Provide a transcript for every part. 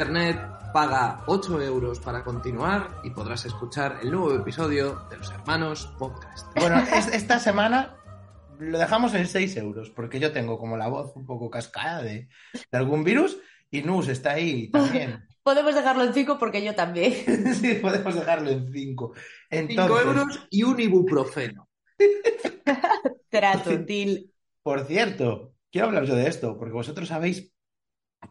Internet, paga 8 euros para continuar y podrás escuchar el nuevo episodio de Los Hermanos Podcast. Bueno, es- esta semana lo dejamos en 6 euros, porque yo tengo como la voz un poco cascada de, de algún virus y Nus está ahí también. Podemos dejarlo en 5 porque yo también. sí, podemos dejarlo en 5. 5 euros y un ibuprofeno. Trato, deal. Por cierto, quiero hablar yo de esto, porque vosotros sabéis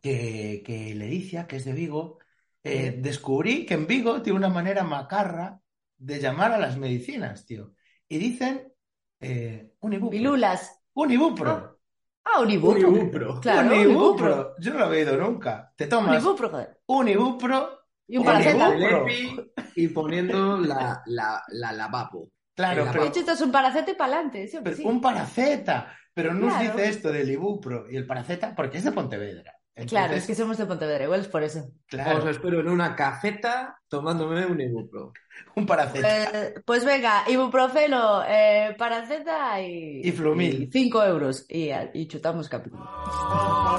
que, que Leticia, que es de Vigo, eh, descubrí que en Vigo tiene una manera macarra de llamar a las medicinas, tío. Y dicen eh, un ibupro. Pilulas. Un ibupro. Ah, un ibupro. Un ibupro. Claro, un un ibupro. Yo no lo había oído nunca. Te Un tomas ibupro, joder. un ibupro. Y un Un paraceta. ibupro. Lepi y poniendo la, la, la lavabo. Claro, pero, De hecho, esto es un paraceta y para adelante. Sí, pero sí. un paraceta. Pero no Claro. dice esto del ibupro y el paraceta porque es de Pontevedra. Claro, es que somos de Pontevedra, igual es por eso. claro, Os espero en una cafeta tomándome un ibupro. un paraceta. Eh, pues venga, ibuprofeno, eh, paraceta y... Y Flumil. 5 euros. Y, y chutamos capítulo.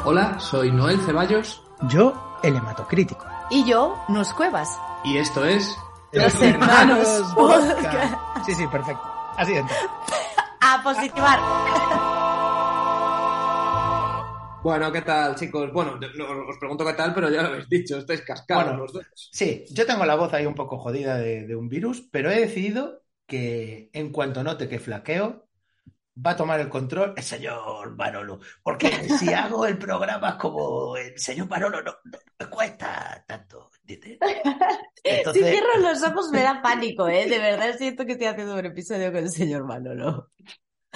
Hola, soy Noel Ceballos Yo, el hematocrítico. Y yo, Nos Cuevas. y esto es... Los hermanos Podcast. Sí, sí, perfecto. Así entra. A positivar. Bueno, ¿qué tal, chicos? Bueno, no, os pregunto qué tal, pero ya lo habéis dicho, estáis cascados Bueno. los dos. Sí, yo tengo la voz ahí un poco jodida de, de un virus, pero he decidido que en cuanto note que flaqueo, va a tomar el control el señor Manolo. Porque si hago el programa como el señor Manolo, no, no me cuesta tanto. Si cierro los ojos me da pánico, ¿eh? De verdad siento que estoy haciendo un episodio con el señor Manolo.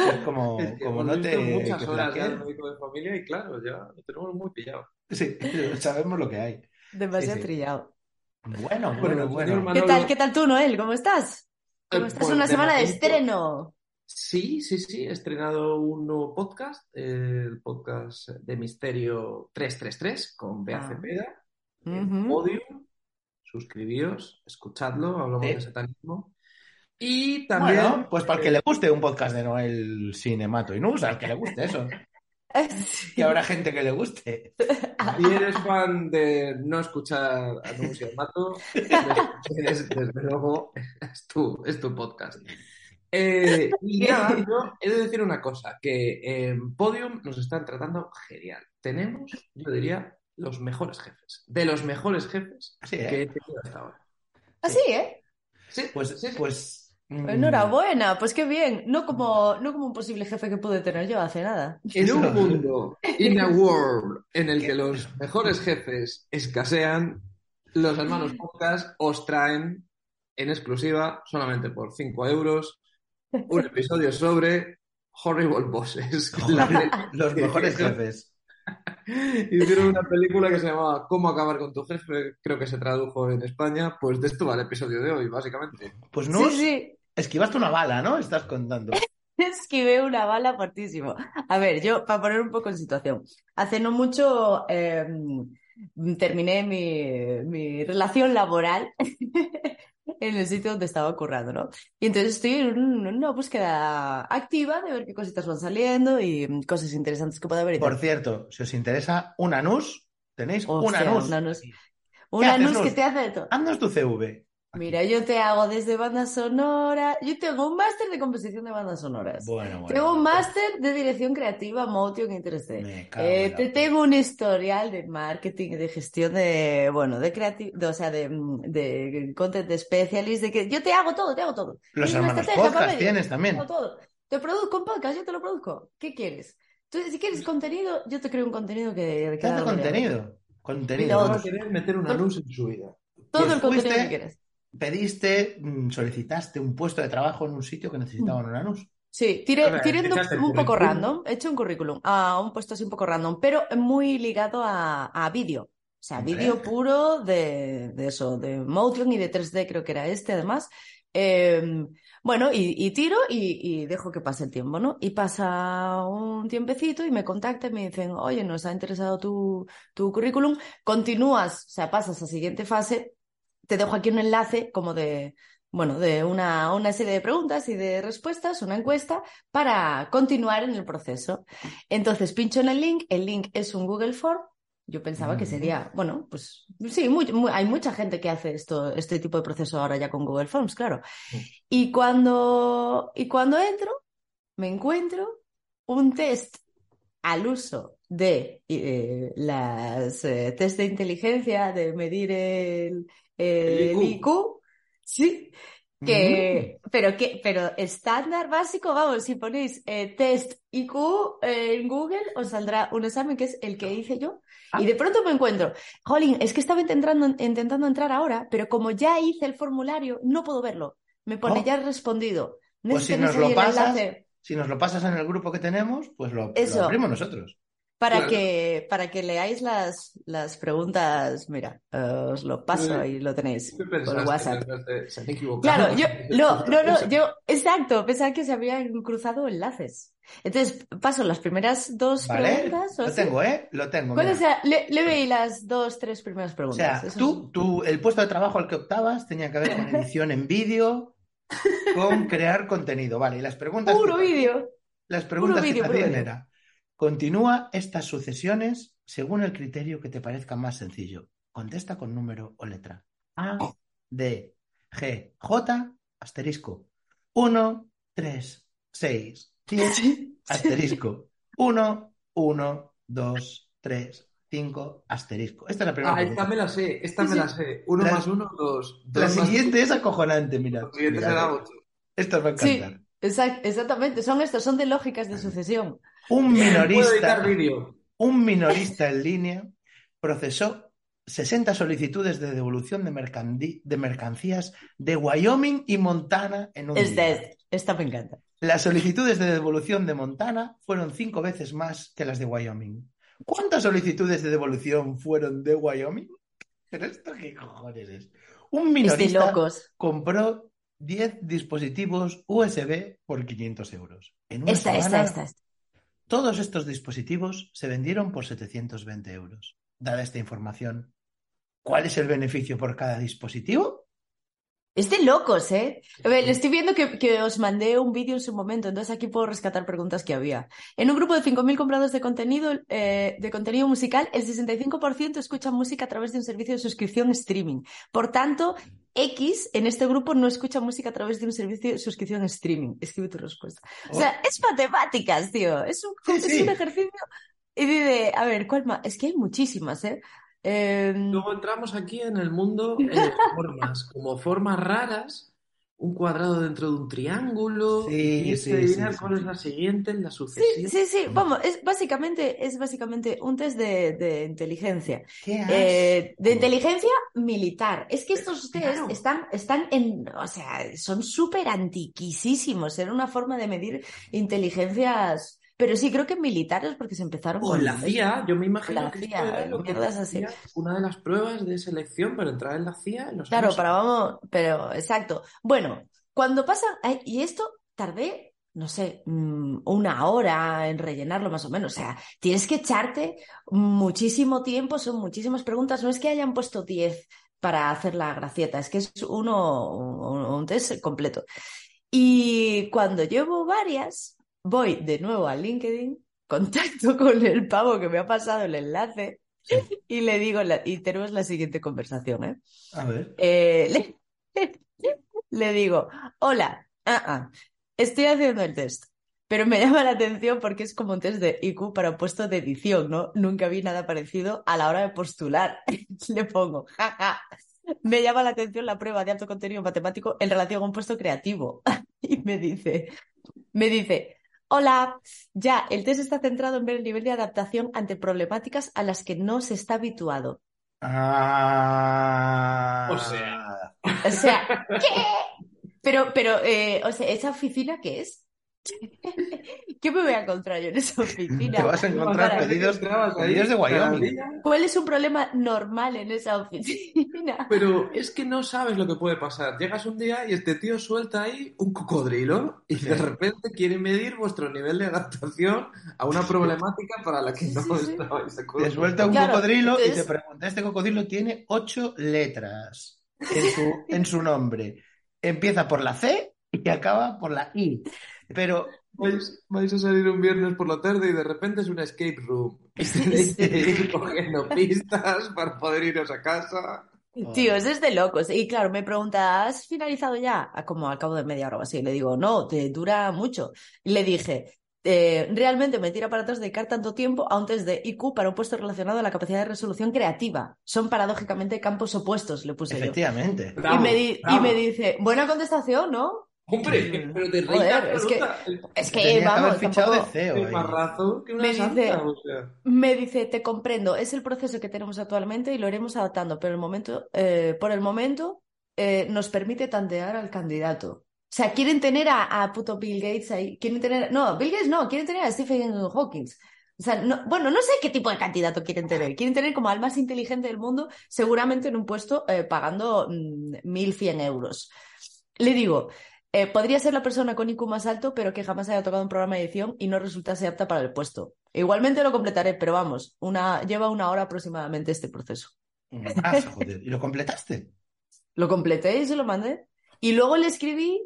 Es como, Es que como note visto muchas que horas ya de médico de familia y claro, ya lo tenemos muy pillado. Sí, sabemos lo que hay. Demasiado Sí, sí. trillado. Bueno, Bueno, bueno, bueno. ¿Qué tal, qué tal tú, Noel? ¿Cómo estás? ¿Cómo Eh, estás? pues, Una de semana de estreno. Sí, sí, sí, he estrenado un nuevo podcast, el podcast de Misterio 333 con Bea Ah. Cepeda, en Ujú. Podium. Suscribíos, escuchadlo, hablamos Sí. de satanismo. Y también, Bueno, pues para el que le guste un podcast de Noel Cinemato y Nus, al que le guste eso. Sí. Que habrá gente que le guste. si eres fan de no escuchar anuncios mato, es, desde luego es tu, es tu podcast. Eh, y nada, yo he de decir una cosa, que en Podium nos están tratando genial. Tenemos, yo diría, los mejores jefes. De los mejores jefes Sí, que ¿eh? he tenido hasta ahora. Así, ¿eh? Sí, Pues, sí, sí. pues. Mm, Enhorabuena, pues qué bien. No como, no como un posible jefe que pude tener yo hace nada. En un mundo, in a world, en el que los mejores jefes escasean, los hermanos podcast os traen en exclusiva, solamente por 5 euros, un episodio sobre Horrible Bosses. Los mejores jefes. Hicieron una película que se llamaba Cómo acabar con tu jefe, creo que se tradujo en España, pues de esto va el episodio de hoy, básicamente. Pues Sí, sí. Esquivaste una bala, ¿no? Estás contando. Esquivé una bala fortísimo. A ver, yo, para poner un poco en situación, hace no mucho eh, terminé mi, mi relación laboral en el sitio donde estaba currando, ¿no? Y entonces estoy en un- una búsqueda activa de ver qué cositas van saliendo y cosas interesantes que pueda haber. Por cierto, si os interesa una Nus, tenéis Hostia, una Nus. una Nus. ¿Qué Una haces, nus que te hace de todo. Haznos tu CV. Mira, yo te hago desde banda sonora. Yo tengo un máster de composición de bandas sonoras. Bueno, bueno. Tengo un máster de dirección creativa, motion y 3D. Me cago Eh, en la te tengo un historial de marketing, de gestión de, bueno, de creatividad, o sea, de, de content specialist, de que yo te hago todo, te hago todo. Los hermanos podcast tienes te también. hago todo. Te produzco un podcast, yo te lo produzco. ¿Qué quieres? Tú, si quieres contenido, yo te creo un contenido que... que ¿Qué contenido? Mira, Contenido. a querer meter una luz en su vida. Todo Pues el contenido que quieras. Pediste, mm, solicitaste un puesto de trabajo en un sitio que necesitaban un anuncio. Sí, tiré, tiré un, un poco random, he hecho un currículum a un puesto así un poco random, pero muy ligado a, a vídeo. O sea, Hombre. vídeo puro de, de eso, de Motion y de 3D, creo que era este además. Eh, bueno, y, y tiro y, y dejo que pase el tiempo, ¿no? Y pasa un tiempecito y me contactan y me dicen, oye, nos ha interesado tu, tu currículum, continúas, o sea, pasas a siguiente fase, te dejo aquí un enlace como de, bueno, de una, una serie de preguntas y de respuestas, una encuesta, para continuar en el proceso. Entonces pincho en el link, el link es un Google Form. Yo pensaba que sería, bueno, pues sí, muy- muy- hay mucha gente que hace esto, este tipo de proceso ahora ya con Google Forms, claro. Y cuando, y cuando entro, me encuentro un test al uso de eh, las eh, test de inteligencia, de medir el, el El IQ. IQ, sí, que, pero que, pero estándar básico, vamos, si ponéis eh, test IQ eh, en Google, os saldrá un examen que es el que hice yo. Ah. Y de pronto me encuentro, Jolín, es que estaba intentando, intentando entrar ahora, pero como ya hice el formulario, no puedo verlo. Me pone Oh. ya respondido. Pues si nos lo pasas, enlace si nos lo pasas en el grupo que tenemos, pues lo, lo Eso. abrimos nosotros. Para Claro. que, para que leáis las, las preguntas. Mira, os lo paso Eh, y lo tenéis ¿Qué por? WhatsApp. Pensaste, Se han equivocado. Claro, yo, no, no, no, yo, exacto, pensaba que se habían cruzado enlaces. Entonces, paso las primeras dos ¿Vale? preguntas. o Lo así. tengo, ¿eh? Lo tengo. ¿Cuáles mira. sea? Le, le veí las dos, tres primeras O preguntas. sea, Eso tú, tú, el puesto de trabajo al que optabas tenía que ver con edición en vídeo, con crear contenido. Vale, y las preguntas Puro vídeo. Las preguntas vídeo, que te puro hacían vídeo. era, continúa estas sucesiones según el criterio que te parezca más sencillo. Contesta con número o letra. A, D, G, J, asterisco. 1, 3, 6, 10, asterisco. 1, 1, 2, 3, 5, asterisco. Esta es la primera Ah, esta pregunta. me la sé, esta Sí, me sí. la sé. Uno La- más uno, dos. La Dos más siguiente es acojonante, mira. dos. La siguiente será eh. ocho. Esta os va a Sí, encantar. exact- exactamente. Son estos, son de lógicas de sucesión. Un minorista. un minorista en línea procesó 60 solicitudes de devolución de, mercancías de Wyoming y Montana en un día. es- esta me encanta. Las solicitudes de devolución de Montana fueron cinco veces más que las de Wyoming. ¿Cuántas solicitudes de devolución fueron de Wyoming? ¿Pero esto qué cojones es? Un minorista locos. compró 10 dispositivos USB por 500 euros. En una Esta, esta, esta, esta. Todos estos dispositivos se vendieron por 720 euros. Dada esta información, ¿cuál es el beneficio por cada dispositivo? Es de locos, ¿eh? Estoy viendo que, que os mandé un vídeo en su momento, entonces aquí puedo rescatar preguntas que había. En un grupo de 5.000 compradores de contenido, eh, de contenido musical, el 65% escucha música a través de un servicio de suscripción streaming. Por tanto, X en este grupo no escucha música a través de un servicio de suscripción streaming. Escribe tu respuesta. O sea, es matemáticas, tío. Es un, Sí, es sí. un ejercicio. Y dice, a ver, ¿cuál más? Es que hay muchísimas, ¿eh? Eh, Luego entramos aquí en el mundo eh, formas, como formas raras, un cuadrado dentro de un triángulo, Sí, y sí, que adivinar sí, cuál sí. es la siguiente en la Sí, sucesión. sí, sí, vamos, es básicamente, es básicamente un test de, de inteligencia. ¡Qué Eh, de inteligencia militar. Es que estos test Claro. están, están en, o sea, son súper antiquísimos. Era una forma de medir inteligencias. Pero sí, creo que militares, porque se empezaron O con la CIA, yo me imagino La que CIA, era lo una de las pruebas de selección para entrar en la CIA en los Claro, años para vamos, pero exacto. Bueno, cuando pasa, y esto tardé, no sé, mm, una hora en rellenarlo más o menos. O sea, tienes que echarte muchísimo tiempo, son muchísimas preguntas. No es que hayan puesto 10 para hacer la gracieta, es que es uno, un, un test completo. Y cuando llevo varias, voy de nuevo a LinkedIn, contacto con el pavo que me ha pasado el enlace y le digo, la- y tenemos la siguiente conversación, ¿eh? A ver. Eh, le, le digo, hola, ah, estoy haciendo el test, pero me llama la atención porque es como un test de IQ para puesto de edición, ¿no? Nunca vi nada parecido a la hora de postular. Le pongo, jaja. Me llama la atención la prueba de alto contenido matemático en relación a un puesto creativo. Y me dice, me dice, Hola, ya, el test está centrado en ver el nivel de adaptación ante problemáticas a las que no se está habituado. Ah. O sea. O sea, ¿qué? Pero, pero, eh, o sea, ¿esa oficina qué es? ¿Qué me voy a encontrar yo en esa oficina? Te vas a encontrar pedidos, de Wyoming. ¿Cuál es un problema normal en esa oficina? Pero es que no sabes lo que puede pasar. Llegas un día y este tío suelta ahí un cocodrilo y de repente quiere medir vuestro nivel de adaptación a una problemática para la que no Sí, sí. estabais Te suelta un Claro, cocodrilo y te pregunta, este cocodrilo tiene ocho letras en su, en su nombre. Empieza por la C y acaba por la I. Pero Vais, vais a salir un viernes por la tarde y de repente es una escape room. Y tenéis que ir cogiendo pistas para poder iros a casa. Tío, eso es de locos. Y claro, me pregunta, ¿has finalizado ya? Ah, Como al cabo de media hora o así. Le digo, no, te dura mucho. Y le dije, eh, realmente me tira para atrás dedicar tanto tiempo a un test de IQ para un puesto relacionado a la capacidad de resolución creativa. Son paradójicamente campos opuestos, le puse yo. efectivamente. Y Bravo, me, di- y bravo. me dice, buena contestación, ¿no? Hombre, pero de reina es que- Tenía vamos, fichado tampoco- de CEO marrazo que una Me santa, dice- o sea. Me dice, te comprendo, es el proceso que tenemos actualmente y lo iremos adaptando, pero el momento, eh, por el momento eh, nos permite tantear al candidato. O sea, quieren tener a, a puto Bill Gates ahí, quieren tener, no, Bill Gates no, quieren tener a Stephen Hawking. O sea, no- bueno, no sé qué tipo de candidato quieren tener. Quieren tener como al más inteligente del mundo, seguramente en un puesto eh, pagando mm, 1.100 euros. Le digo, eh, podría ser la persona con IQ más alto, pero que jamás haya tocado un programa de edición y no resultase apta para el puesto. Igualmente lo completaré, pero vamos, una, lleva una hora aproximadamente este proceso. Ah, joder. ¿Y lo completaste? Lo completé y se lo mandé. Y luego le escribí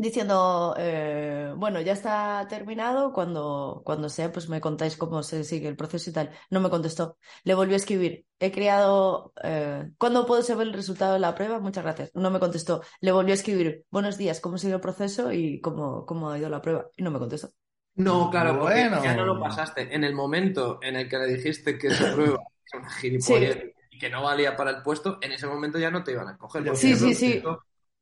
diciendo, eh, bueno, ya está terminado, cuando, cuando sea, pues me contáis cómo se sigue el proceso y tal. No me contestó. Le volví a escribir, he creado, eh, ¿cuándo puedo saber el resultado de la prueba? Muchas gracias. No me contestó. Le volví a escribir, buenos días, ¿cómo sigue el proceso y cómo, cómo ha ido la prueba? Y no me contestó. No, claro, porque Bueno. ya no lo pasaste. En el momento en el que le dijiste que esa prueba era una gilipollez y que no valía para el puesto, en ese momento ya no te iban a coger. Sí, sí, sí.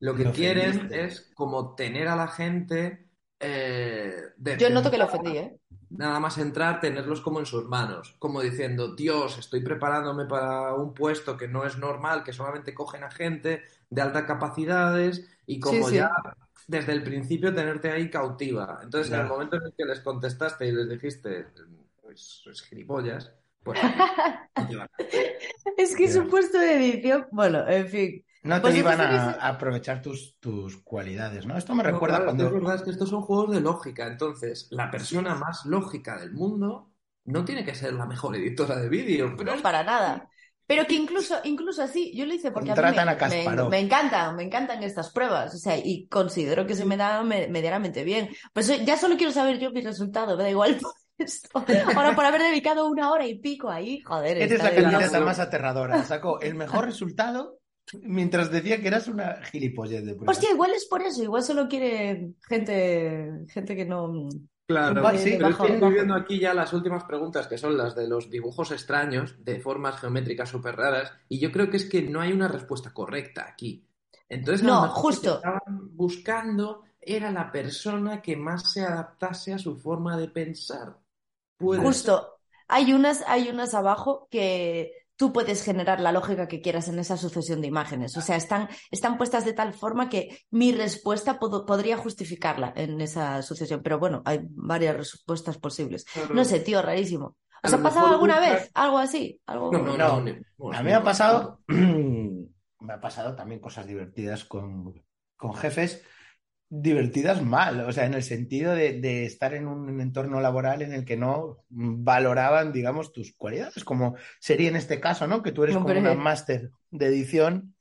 Lo que Lo quieren ofendiste. es como tener a la gente. eh, de Yo noto que lo ofendí, ¿eh? Nada más entrar, tenerlos como en sus manos, como diciendo, Dios, estoy preparándome para un puesto que no es normal, que solamente cogen a gente de altas capacidades y como Sí, sí. ya desde el principio tenerte ahí cautiva. Entonces, en el momento en el que les contestaste y les dijiste, pues, sois gilipollas, pues van a- Es que es un puesto de edición. Bueno, en fin. No te Pues iban a, aprovechar tus, tus cualidades, ¿no? Esto me No, recuerda claro, es que cuando... Es verdad es que estos son juegos de lógica. Entonces, la persona más lógica del mundo no tiene que ser la mejor editora de vídeo, pero No, para nada. Pero que incluso, incluso así, yo lo hice porque a mí me, a me, me encantan, me encantan estas pruebas, o sea, y considero que se me da me- medianamente bien. Pues ya solo quiero saber yo mi resultado, me da igual por esto. Ahora, por haber dedicado una hora y pico ahí, joder, Eres está la candidata más aterradora. Sacó el mejor resultado mientras decía que eras una gilipollez de prueba. Hostia, igual es por eso, igual solo quiere gente, gente que no... Claro, Igual sí, pero es bajo, que estoy bajo. viendo aquí ya las últimas preguntas, que son las de los dibujos extraños, de formas geométricas súper raras, y yo creo que es que no hay una respuesta correcta aquí. Entonces, No, lo mejor lo que justo. estaban buscando era la persona que más se adaptase a su forma de pensar. Puede ser. Justo, hay unas, hay unas abajo que tú puedes generar la lógica que quieras en esa sucesión de imágenes. O sea, están, están puestas de tal forma que mi respuesta pod- podría justificarla en esa sucesión. Pero bueno, hay varias respuestas posibles. No sé, tío, rarísimo. ¿Os ha pasado alguna buscar- vez algo así? Algo... No, no, No. no. ni- no, A mí me ha pasado, me ha pasado también cosas divertidas con, con jefes, divertidas mal, o sea, en el sentido de, de estar en un entorno laboral en el que no valoraban, digamos, tus cualidades, como sería en este caso, ¿no? Que tú eres como una máster de edición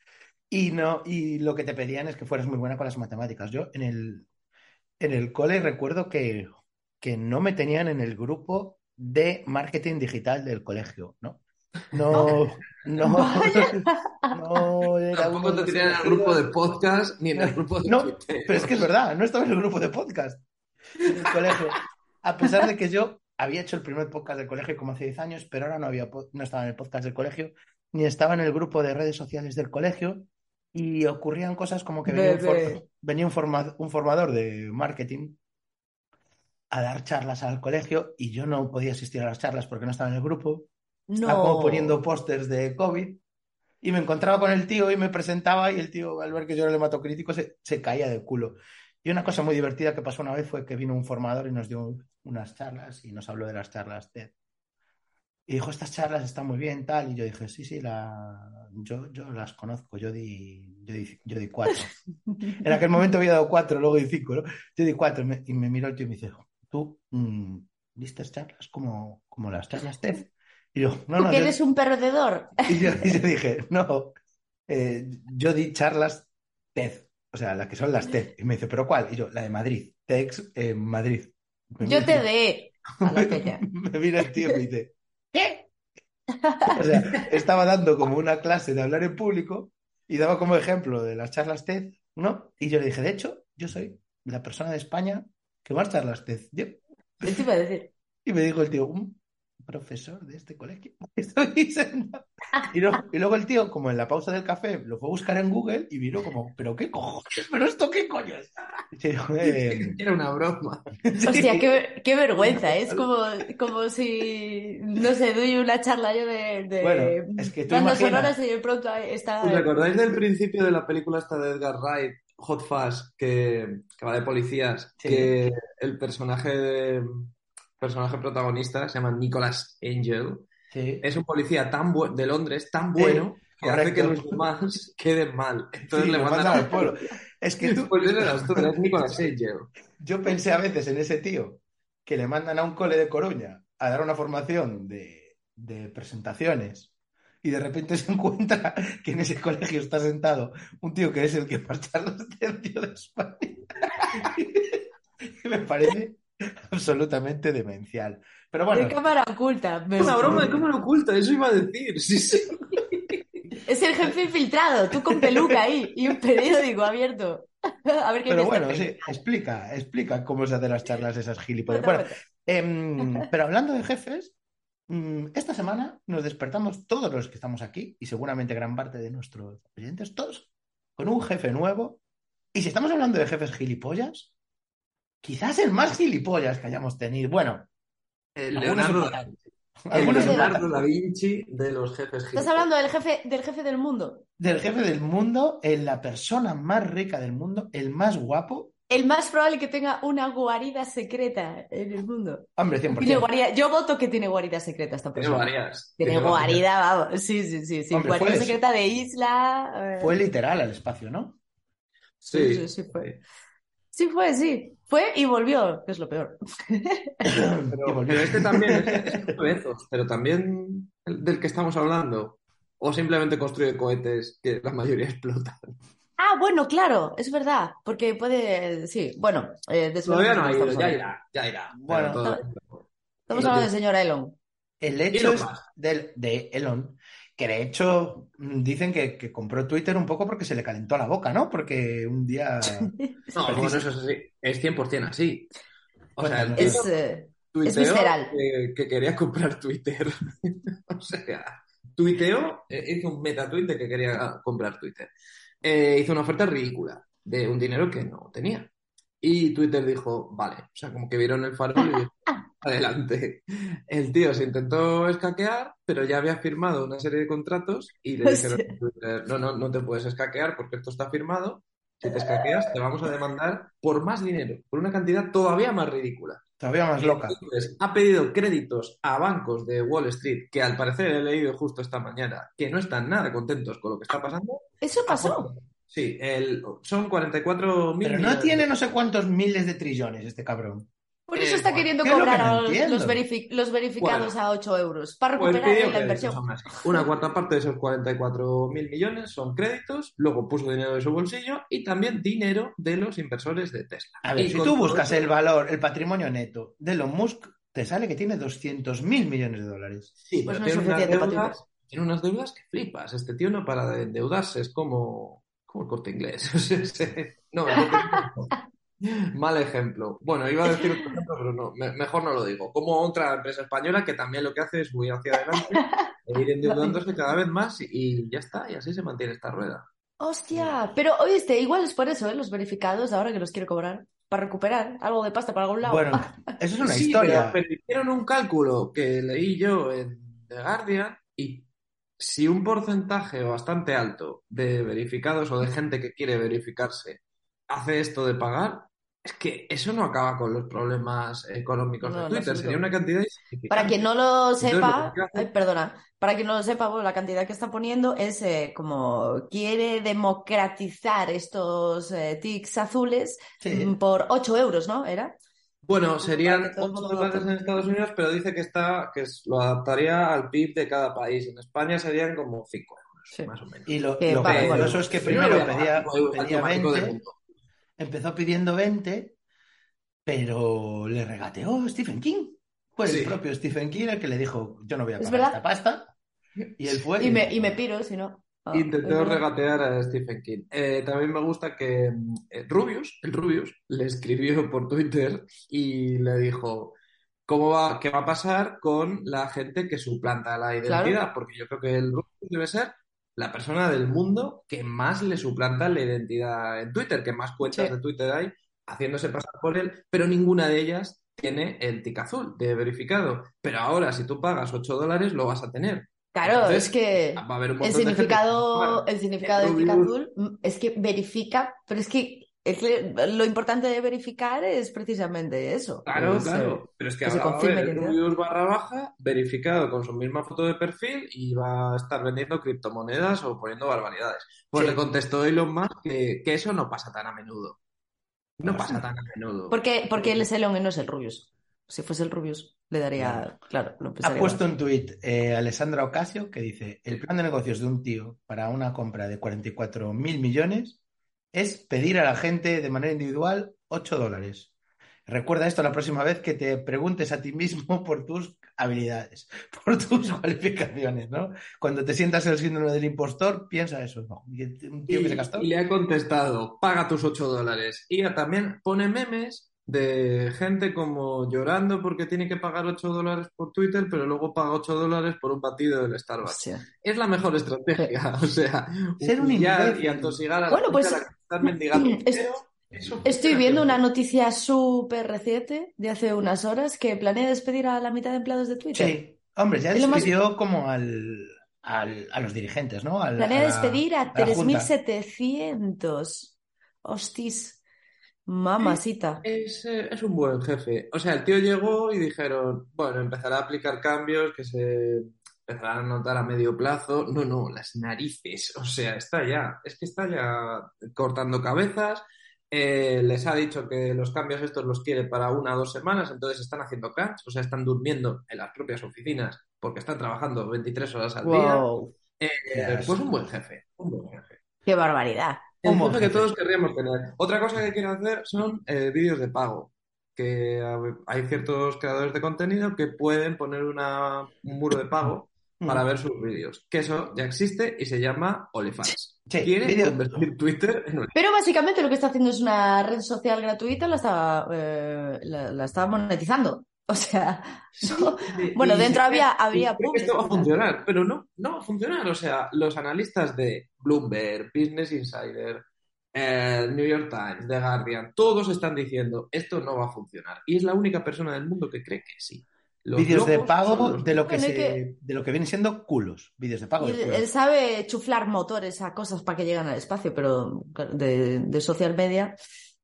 y no, y lo que te pedían es que fueras muy buena con las matemáticas. Yo en el, en el cole recuerdo que, que no me tenían en el grupo de marketing digital del colegio, ¿no? No, no, no era Tampoco te los tenían en el grupo de podcast ni en el grupo de No, Twitter. pero es que es verdad, no estaba en el grupo de podcast del colegio. A pesar de que yo había hecho el primer podcast del colegio como hace 10 años, pero ahora no, había, no estaba en el podcast del colegio, ni estaba en el grupo de redes sociales del colegio, y ocurrían cosas como que venía, un, Bebé. for- venía un, forma- un formador de marketing a dar charlas al colegio y yo no podía asistir a las charlas porque no estaba en el grupo. No. como poniendo pósters de COVID y me encontraba con el tío y me presentaba y el tío, al ver que yo era el hematocrítico, se, se caía del culo. Y una cosa muy divertida que pasó una vez fue que vino un formador y nos dio unas charlas y nos habló de las charlas TED. Y dijo, estas charlas están muy bien, tal. Y yo dije, sí, sí, la... yo, yo las conozco, yo di, yo di, yo di cuatro. En aquel momento había dado cuatro, luego di cinco, ¿no? Yo di cuatro y me, y me miró el tío y me dice, ¿tú mm, diste charlas como, como las charlas TED? Y yo, no, ¿Tú no, que yo- eres un perdedor? y yo, y yo dije, no, eh, yo di charlas TED, o sea, las que son las TED. Y me dice, ¿pero cuál? Y yo, la de Madrid, TEDx en Madrid. Me Yo mira- te la peña. Me mira el tío y me dice, ¿qué? O sea, estaba dando como una clase de hablar en público y daba como ejemplo de las charlas TED, ¿no? Y yo le dije, de hecho, yo soy la persona de España que más charlas TED. Yo. Yo te iba a decir. Y me dijo el tío, un profesor de este colegio. Estoy. Y, luego, y luego el tío, como en la pausa del café, lo fue a buscar en Google y miró como, ¿pero qué cojones? ¿Pero esto qué coño es? Eh, Era una broma. Hostia, qué, qué vergüenza. Es como, como si, no sé, doy una charla yo de, de Bueno, es que tú bandas imagina- sonoras y de pronto ahí está. ¿Os acordáis del principio de la película esta de Edgar Wright, Hot Fuzz, que, que va de policías? Sí. Que el personaje, de- personaje protagonista se llama Nicholas Angel. sí. Es un policía tan de Londres, tan Sí, bueno, que hace que los demás queden mal. Entonces Sí, le mandan al pueblo. Es que tú, Pues tú, eres Nicholas Angel. yo pensé a veces en ese tío que le mandan a un cole de Coruña a dar una formación de, de presentaciones y de repente se encuentra que en ese colegio está sentado un tío que es el que charlas del tío de España. Me parece absolutamente demencial. Pero De bueno, cámara oculta. me- Es una broma de cámara oculta, eso iba a decir. Sí, sí. Es el jefe infiltrado, tú con peluca ahí y un periódico abierto. A ver qué pero dice bueno, sí, explica, explica cómo se hacen las charlas esas gilipollas. Bueno. Em, pero hablando de jefes, mm, esta semana nos despertamos todos los que estamos aquí y seguramente gran parte de nuestros oyentes, todos, con un jefe nuevo. Y si estamos hablando de jefes gilipollas, quizás el más gilipollas que hayamos tenido. Bueno, El Algunos Leonardo. El algunos Leonardo da Vinci de los jefes Estás gilipollas. hablando del jefe, del jefe del mundo. del jefe del mundo, en la persona más rica del mundo, el más guapo. El más probable que tenga una guarida secreta en el mundo. Hombre, Tiene 100%. guarida- Yo voto que tiene guarida secreta esta Tiene persona. Tiene Tiene varias. guarida, vamos. Sí, sí, sí. sí. Hombre, guarida secreta de isla. eh, Fue literal al espacio, ¿no? Sí, sí, sí fue. Sí fue, sí. Fue y volvió, que es lo peor. Y Pero, volvió. este también es, de Bezos, pero también el del que estamos hablando. O simplemente construye cohetes que la mayoría explotan. Ah, bueno, claro, es verdad. Porque puede. Sí, bueno, eh, después Todavía no de ha ido, ya irá, ya irá. Bueno, todo- Estamos hablando del señor Elon. El hecho Elon es Musk. del, de Elon, que de hecho mm, dicen que, que compró Twitter un poco porque se le calentó la boca, ¿no? Porque un día... No, bueno, eso es así. Es 100% así. O sea, el tío Es, eh, visceral. Que, que quería comprar Twitter. o sea, tuiteó, eh, hizo un metatweet de que quería comprar Twitter. Eh, hizo una oferta ridícula de un dinero que no tenía. Y Twitter dijo, vale, o sea, como que vieron el farol y dijo, adelante. El tío se intentó escaquear, pero ya había firmado una serie de contratos y le dijeron, a Twitter, no, no, no te puedes escaquear porque esto está firmado. Si te escaqueas, te vamos a demandar por más dinero, por una cantidad todavía más ridícula. Todavía más loca. Entonces, ha pedido créditos a bancos de Wall Street, que al parecer he leído justo esta mañana, que no están nada contentos con lo que está pasando. Eso pasó. Sí, el, son 44 mil Pero no tiene no sé cuántos miles de trillones este cabrón. Por Eh, eso está bueno, queriendo ¿qué es lo cobrar que no a los, entiendo? los verifi- los verificados Bueno. a 8 euros para Pues recuperar la inversión. Una cuarta parte de esos 44 mil millones son créditos, luego puso dinero de su bolsillo y también dinero de los inversores de Tesla. A ver, Y si tú buscas el valor, el patrimonio neto de Elon Musk, te sale que tiene 200 mil millones de dólares. Sí, Pues pero no es tiene unas suficiente para deudas, tiene unas deudas que flipas. Este tío no para de endeudarse, es como, como el corte inglés. No, el Corte Inglés. Mal ejemplo. Bueno, iba a decir otro ejemplo, pero no, me- mejor no lo digo. Como otra empresa española que también lo que hace es huir hacia adelante e ir endeudándose cada vez más y ya está, y así se mantiene esta rueda. Hostia, pero oíste, igual es por eso, ¿eh? Los verificados, ahora que los quiero cobrar. para recuperar algo de pasta para algún lado. Bueno, eso es una Sí, historia. Pero, pero hicieron un cálculo que leí yo en The Guardian y si un porcentaje bastante alto de verificados o de gente que quiere verificarse hace esto de pagar, es que eso no acaba con los problemas económicos No, de Twitter. Sería una cantidad. Para quien no lo Entonces, sepa, lo que hace- ay, perdona, para quien no lo sepa, bueno, la cantidad que está poniendo es eh, como quiere democratizar estos eh, tics azules Sí. mm, por 8 euros, ¿no? ¿Era? Bueno, serían Para que todo el 8 mundo dólares vote. en Estados Unidos, pero dice que está que lo adaptaría al PIB de cada país. En España serían como 5 euros, Sí. más o menos. Y lo, Que lo vale, gracioso bueno. es que primero pedía, pedía neumático del 20, mundo. empezó pidiendo 20, pero le regateó Stephen King. Fue Sí. el propio Stephen King el que le dijo, yo no voy a ¿Es pagar esta pasta. Y él fue. Y me, dijo, y me piro, si no. Ah, Intentó regatear a Stephen King. Eh, también me gusta que mm, eh, Rubius, el Rubius, le escribió por Twitter y le dijo cómo va, qué va a pasar con la gente que suplanta la identidad, porque yo creo que el Rubius debe ser la persona del mundo que más le suplanta la identidad en Twitter, que más cuentas Sí. de Twitter hay haciéndose pasar por él, pero ninguna de ellas tiene el tic azul de verificado. Pero ahora, si tú pagas 8 dólares, lo vas a tener. Claro, Entonces, es que Va a haber un el de significado, pagar. el significado Rubius- azul es que verifica, pero es que, es que lo importante de verificar es precisamente eso. Claro, claro. Pero es que ahora va a haber. Rubius barra baja verificado con su misma foto de perfil y va a estar vendiendo criptomonedas o poniendo barbaridades. Pues Sí. le contestó Elon Musk que, que eso no pasa tan a menudo. No Pues pasa tan a menudo. Porque, porque él es el Elon y no es el Rubius. Si fuese el Rubius, le daría, claro, lo Ha puesto más. un tuit eh, Alessandra Ocasio que dice, el plan de negocios de un tío para una compra de 44 mil millones es pedir a la gente de manera individual 8 dólares. Recuerda esto la próxima vez que te preguntes a ti mismo por tus habilidades, por tus cualificaciones, ¿no? Cuando te sientas el síndrome del impostor, piensa eso, ¿no? Y Un tío que se gastó. Y le ha contestado, paga tus 8 dólares. Y ya también pone memes de gente como llorando porque tiene que pagar 8 dólares por Twitter, pero luego paga 8 dólares por un batido del Starbucks. Hostia. Es la mejor estrategia, o sea, Ser un humillar imbécil. y atosigar a la Bueno, pues, a la que están mendigando es- Estoy viendo una noticia súper reciente de hace unas horas que planea despedir a la mitad de empleados de Twitter. Sí, hombre, ya más- despidió como al, al- a los dirigentes, ¿no? Al- Planea a la- despedir a a la Junta. 3.700. Hostis. Mamacita. Es, eh, es un buen jefe. O sea, el tío llegó y dijeron, bueno, empezará a aplicar cambios que se empezarán a notar a medio plazo. No, no, las narices. O sea, está ya. Es que está ya cortando cabezas. Eh, les ha dicho que los cambios estos los quiere para una o dos semanas, entonces están haciendo crunch, o sea, están durmiendo en las propias oficinas porque están trabajando 23 horas al día. Wow. Eh, pues un buen jefe, un buen jefe. Qué barbaridad. El Un jefe que todos querríamos tener. Otra cosa que quiero hacer son eh, vídeos de pago. Que hay ciertos creadores de contenido que pueden poner una, un muro de pago para ver sus vídeos. Que eso ya existe y se llama OnlyFans. Sí, Quiere vídeo- convertir Twitter en OnlyFans. Pero básicamente lo que está haciendo es una red social gratuita, la está, eh, la, la está monetizando. O sea, no- bueno, Y dentro había, había que esto va a funcionar, pero no, no va a funcionar. O sea, los analistas de Bloomberg, Business Insider, eh, New York Times, The Guardian, todos están diciendo esto no va a funcionar. Y es la única persona del mundo que cree que sí. Los Vídeos de pago los de lo que se, que- de lo que vienen siendo culos. Vídeos de pago de culos. él sabe chuflar motores a cosas para que lleguen al espacio, pero de, de social media,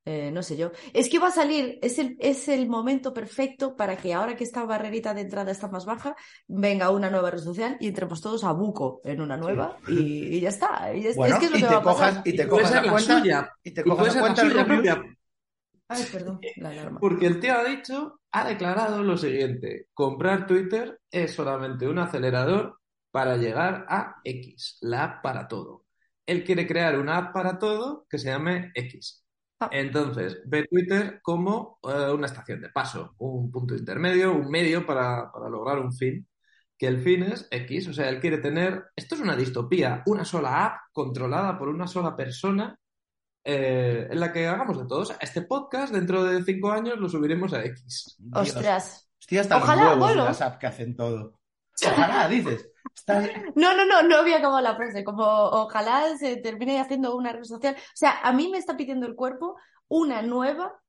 eh, no sé yo. Es que va a salir, es el, es el momento perfecto para que ahora que esta barrerita de entrada está más baja, venga una nueva red social y entremos todos a buco en una nueva y, y ya está. Y es, Bueno, es que es lo y que te va a pasar. cojas, y te cojas la la cuenta, suya. y te cojas la la cuenta suya Rubius. propia. Ay, perdón, la alarma. Porque el tío ha dicho, ha declarado lo siguiente, comprar Twitter es solamente un acelerador para llegar a X, la app para todo. Él quiere crear una app para todo que se llame X. Ah. Entonces, ve Twitter como eh, una estación de paso, un punto intermedio, un medio para, para lograr un fin, que el fin es X, o sea, él quiere tener, esto es una distopía, una sola app controlada por una sola persona eh, en la que hagamos de todos. Este podcast dentro de cinco años lo subiremos a X. Dios. Ostras. Los Ojalá, huevos de bueno. las apps que hacen todo. Ojalá, dices. No, no, no, no había acabado la frase. Como ojalá se termine haciendo una red social. O sea, a mí me está pidiendo el cuerpo una nueva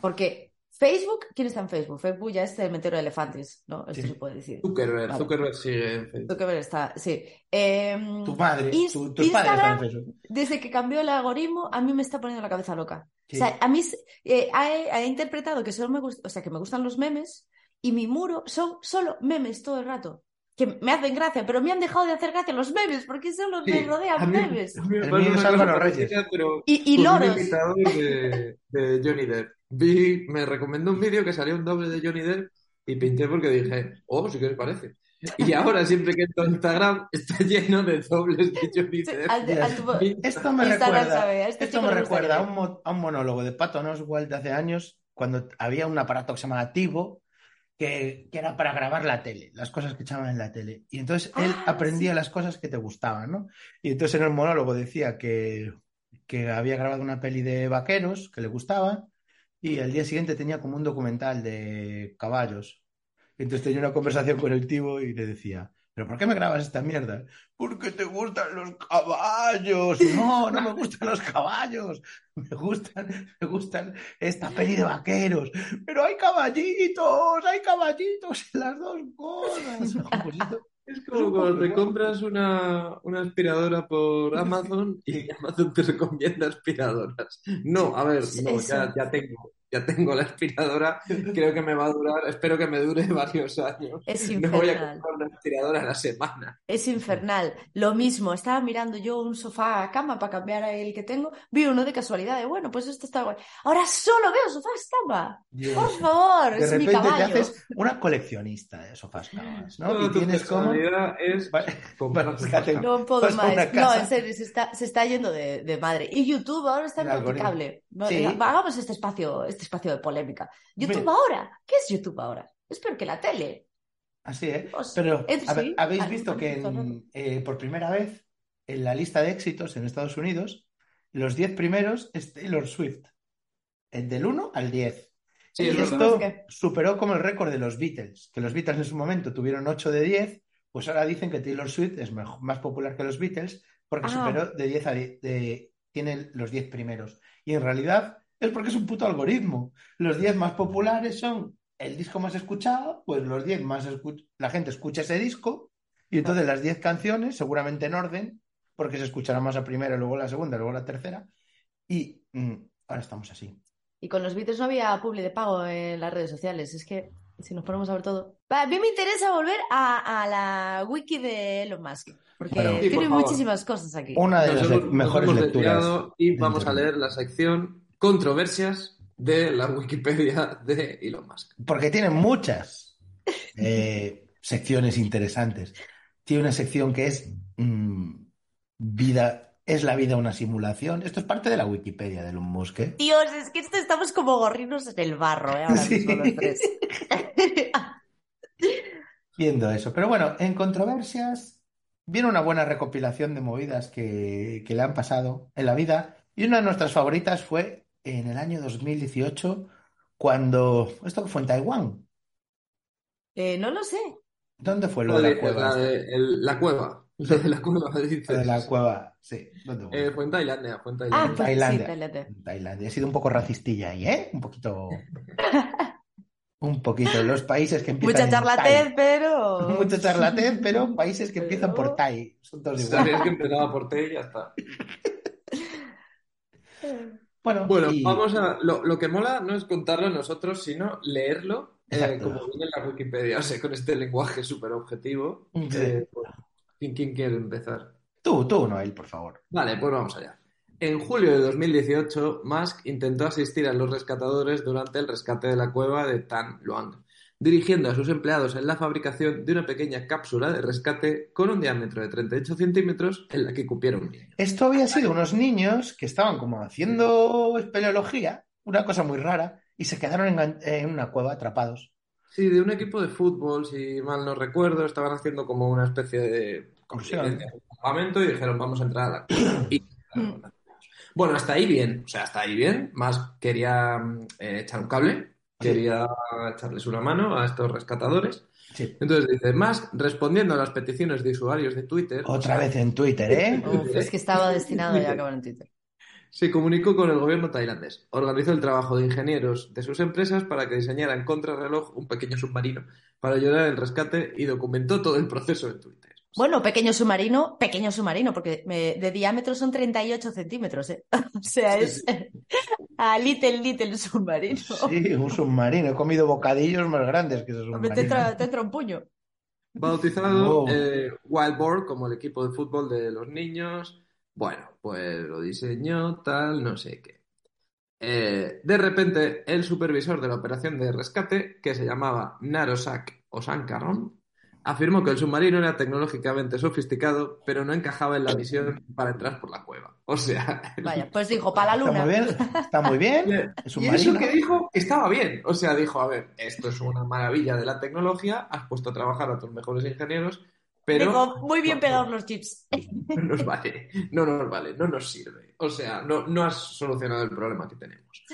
Porque Facebook, ¿quién está en Facebook? Facebook ya es el cementerio de elefantes, ¿no? Esto Sí. se puede decir. Zuckerberg, Vale. Zuckerberg sigue en Facebook. Zuckerberg está, sí. Em, Tu madre, Ins- tu- tus padres están Instagram, en Facebook. desde que cambió el algoritmo, a mí me está poniendo la cabeza loca. Sí. O sea, a mí eh, ha, ha interpretado que solo me gust- o sea, que me gustan los memes y mi muro son solo memes todo el rato. Que me hacen gracia, pero me han dejado de hacer gracia los memes, porque solo me Sí, a rodean mí- memes. a mí me El pasa mío es una Álvaro cosa Reyes. parecida, pero Y, y un loros. de, de Johnny Depp. Vi, me recomendó un vídeo que salió un doble de Johnny Depp y pinté porque dije, oh, sí que me parece. Y ahora siempre que entro a Instagram está lleno de dobles de Johnny Sí, Depp. al- al Esto me recuerda, este esto me recuerda a un, mo- a un monólogo de Patton Oswalt de hace años, cuando había un aparato que se llamaba Tivo, que, que era para grabar la tele, las cosas que echaban en la tele. Y entonces él Ah, aprendía sí. las cosas que te gustaban, ¿no? Y entonces en el monólogo decía que, que había grabado una peli de vaqueros que le gustaba y al día siguiente tenía como un documental de caballos. Entonces tenía una conversación con el Tivo y le decía, ¿pero por qué me grabas esta mierda? Porque te gustan los caballos. No, no me gustan los caballos. Me gustan, me gustan esta peli de vaqueros. Pero hay caballitos, hay caballitos en las dos cosas. Pues Es Es como cuando te compras una, una aspiradora por Amazon y Amazon te recomienda aspiradoras. No, a ver, no, ya tengo, ya tengo la aspiradora, creo que me va a durar, espero que me dure varios años. Es No voy a infernal. comprar una aspiradora a la semana. Es infernal. Lo mismo, estaba mirando yo un sofá cama para cambiar el que tengo, vi uno de casualidad de, bueno, pues este está guay. Ahora solo veo sofás cama. Por favor, De es mi repente te caballo. haces una coleccionista de sofás camas, ¿no? Toda Y tienes como... es fíjate. No puedo a más. No, en serio, se está, se está yendo de, de madre. Y YouTube ahora está. No, Sí. Hagamos este espacio, este espacio de polémica. YouTube Mira. ahora. ¿Qué es YouTube ahora? Es peor que la tele. Así, ¿eh? Pues, Pero eh, habe- sí, habéis visto que en- eh, por primera vez en la lista de éxitos en Estados Unidos, los 10 primeros es Taylor Swift. El del 1 al 10. Sí, y es verdad. esto ¿Qué? superó como el récord de los Beatles, que los Beatles en su momento tuvieron 8 de 10, pues ahora dicen que Taylor Swift es mej- más popular que los Beatles porque Ah. superó de 10 a 10, de- tiene los 10 primeros. Y en realidad es porque es un puto algoritmo. Los 10 más populares son el disco más escuchado, pues los 10 más la gente escucha ese disco y entonces las 10 canciones, seguramente en orden, porque se escuchará más la primera, luego la segunda, luego la tercera, y mm, ahora estamos así. Y con los Beatles no había publi de pago en las redes sociales. Es que si nos ponemos a ver todo. A mí me interesa volver a, a la wiki de Elon Musk. Porque Bueno. Sí, por tiene muchísimas cosas aquí. Una de Nos las hemos- mejores lecturas. y vamos a leer la sección controversias de la Wikipedia de Elon Musk. Porque tiene muchas eh, secciones interesantes. Tiene una sección que es mm, vida, es la vida una simulación. Esto es parte de la Wikipedia de Elon Musk. ¿eh? Dios, es que esto estamos como gorrinos en el barro, ¿eh? Ahora Sí. mismo los tres. Viendo eso. Pero bueno, en controversias viene una buena recopilación de movidas que, que le han pasado en la vida. Y una de nuestras favoritas fue en el año 2018, cuando... ¿Esto fue en Taiwán? Eh, no lo sé. ¿Dónde fue lo de la cueva? la, esta? de- el- la cueva. Lo de la cueva, dices. Lo de la cueva, sí. ¿Dónde fue? Eh, fue en Tailandia, fue en Ah, Tailandia. pues sí, Tailandia. Tailandia. En Tailandia. He sido un poco racistilla ahí, ¿eh? Un poquito. Un poquito. Los países que empiezan Mucha charlatez, Tai. pero. Mucho charlatez, pero países que empiezan por Tai. Son todos iguales. Sabías que empezaba por T y ya está. Bueno, Bueno, y- vamos a. Lo, lo que mola no es contarlo nosotros, sino leerlo eh, como viene en la Wikipedia, o sea, con este lenguaje súper objetivo. Sí. Eh, pues, ¿quién, quién quiere empezar? Tú, tú, Noel, por favor. Vale, pues vamos allá. En julio de 2018, Musk intentó asistir a los rescatadores durante el rescate de la cueva de Tan Luang, dirigiendo a sus empleados en la fabricación de una pequeña cápsula de rescate con un diámetro de 38 centímetros en la que un niño. Esto había sido unos niños que estaban como haciendo espeleología, una cosa muy rara, y se quedaron engan- en una cueva atrapados. Sí, de un equipo de fútbol, si mal no recuerdo, estaban haciendo como una especie de campamento y dijeron, vamos a entrar a la cueva. Y- Bueno, hasta ahí bien, o sea, hasta ahí bien. Más quería mm, eh, echar un cable, quería echarles una mano a estos rescatadores. Sí. Entonces dice, más respondiendo a las peticiones de usuarios de Twitter, Otra vez en Twitter, ¿eh? Uf, es que estaba destinado ya a acabar en Twitter. se comunicó con el gobierno tailandés. Organizó el trabajo de ingenieros de sus empresas para que diseñaran contrarreloj un pequeño submarino para ayudar en el rescate y documentó todo el proceso en Twitter. Bueno, pequeño submarino, pequeño submarino, porque me- de diámetro son 38 centímetros, ¿eh? O sea, es a little, little submarino. Sí, un submarino. He comido bocadillos más grandes que ese submarino. te entra, te entra un puño. Bautizado eh, Wild Boar como el equipo de fútbol de los niños. Bueno, pues lo diseñó tal, no sé qué. Eh, de repente, el supervisor de la operación de rescate, que se llamaba Narosak Osankaron, afirmó que el submarino era tecnológicamente sofisticado, pero no encajaba en la misión para entrar por la cueva. O sea, Vaya, pues dijo, para la Está luna. muy bien, está muy bien. Y eso que dijo estaba bien. O sea, dijo, a ver, esto es una maravilla de la tecnología, has puesto a trabajar a tus mejores ingenieros, pero... Digo, muy bien pegados los chips. No nos vale, no nos vale, no nos sirve. O sea, no, no has solucionado el problema que tenemos.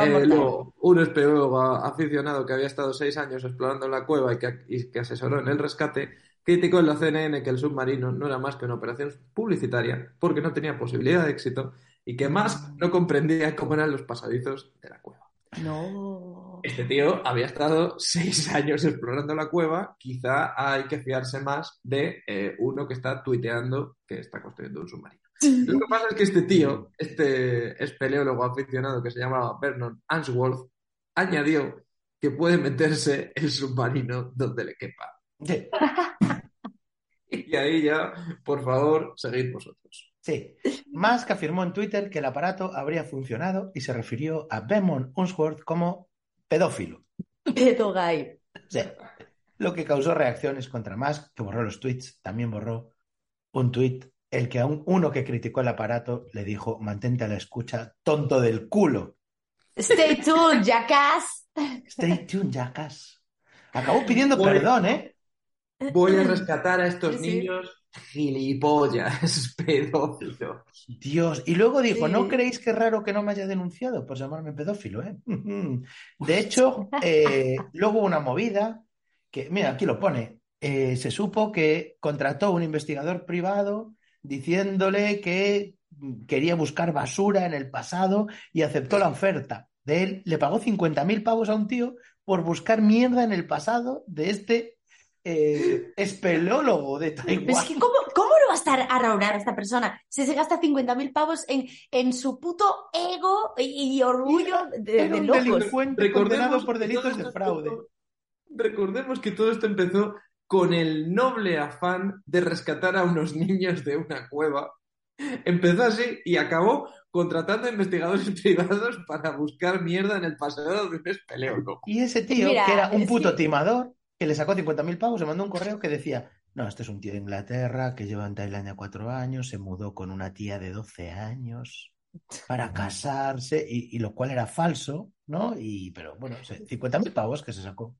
Eh, luego, un espeleólogo aficionado que había estado seis años explorando la cueva y que, y que asesoró en el rescate, criticó en la CNN que el submarino no era más que una operación publicitaria porque no tenía posibilidad de éxito y que más no comprendía cómo eran los pasadizos de la cueva. No. Este tío había estado seis años explorando la cueva, quizá hay que fiarse más de eh, uno que está tuiteando que está construyendo un submarino. Lo que pasa es que este tío, este espeleólogo aficionado que se llamaba Vernon Answorth, añadió que puede meterse el submarino donde le quepa. Y ahí ya, por favor, seguid vosotros. sí. Musk afirmó en Twitter que el aparato habría funcionado y se refirió a Vermont Unsworth como pedófilo. Pedo gay. Sí. Lo que causó reacciones contra Musk, que borró los tweets, también borró un tweet, el que a un- uno que criticó el aparato le dijo, mantente a la escucha, tonto del culo. Stay tuned, jackass. Stay tuned, jackass. Acabó pidiendo Voy- perdón, ¿eh? Voy a rescatar a estos Sí, niños gilipollas, pedófilos. Dios, y luego dijo, Sí. ¿no creéis que es raro que no me haya denunciado por llamarme pedófilo, eh? De hecho, eh, luego hubo una movida que, mira, aquí lo pone, eh, se supo que contrató un investigador privado diciéndole que quería buscar basura en el pasado y aceptó la oferta de él, le pagó 50.000 pavos a un tío por buscar mierda en el pasado de este eh, espeleólogo de Taiwán. Es que, ¿cómo, ¿cómo no va a estar a raunar esta persona si se gasta 50.000 pavos en, en su puto ego y, y orgullo de, de locos? delincuente Recordemos condenado por delitos de fraude. recordemos que todo esto empezó con el noble afán de rescatar a unos niños de una cueva. Empezó así y acabó contratando a investigadores privados para buscar mierda en el pasado de un espeleólogo. Y ese tío, Mira, que era un puto timador, que le sacó 50.000 pavos, le mandó un correo que decía, no, este es un tío de Inglaterra que lleva en Tailandia cuatro años, se mudó con una tía de 12 años para casarse, y, y lo cual era falso, ¿no? Y, pero bueno, sí, 50.000 pavos que se sacó.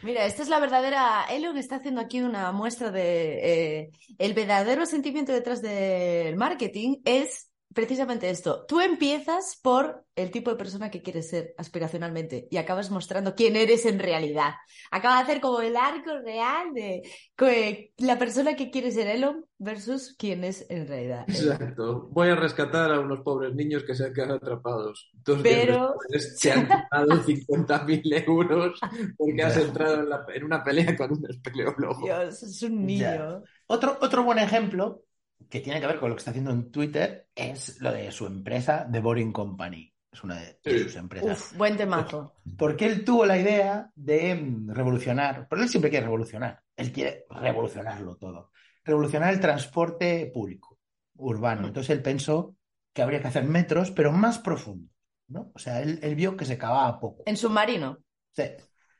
Mira, esta es la verdadera. Elon está haciendo aquí una muestra de. eh, el verdadero sentimiento detrás del marketing es precisamente esto. Tú empiezas por el tipo de persona que quieres ser aspiracionalmente y acabas mostrando quién eres en realidad. Acaba de hacer como el arco real de que la persona que quiere ser Elon versus quién es en realidad. Exacto. Voy a rescatar a unos pobres niños que se han quedado atrapados. Dos Pero- te han quitado 50.000 euros porque has entrado en, la- en una pelea con un espeleólogo. Dios, es un niño. Ya. Otro, otro buen ejemplo que tiene que ver con lo que está haciendo en Twitter es lo de su empresa, The Boring Company. Es una de, sus empresas. Uf, buen temazo. Porque él tuvo la idea de mm, revolucionar, pero él siempre quiere revolucionar, él quiere revolucionarlo todo, revolucionar el transporte público, urbano. Entonces él pensó que habría que hacer metros, pero más profundos, ¿no? O sea, él, él vio que se cavaba poco. En submarino. Sí.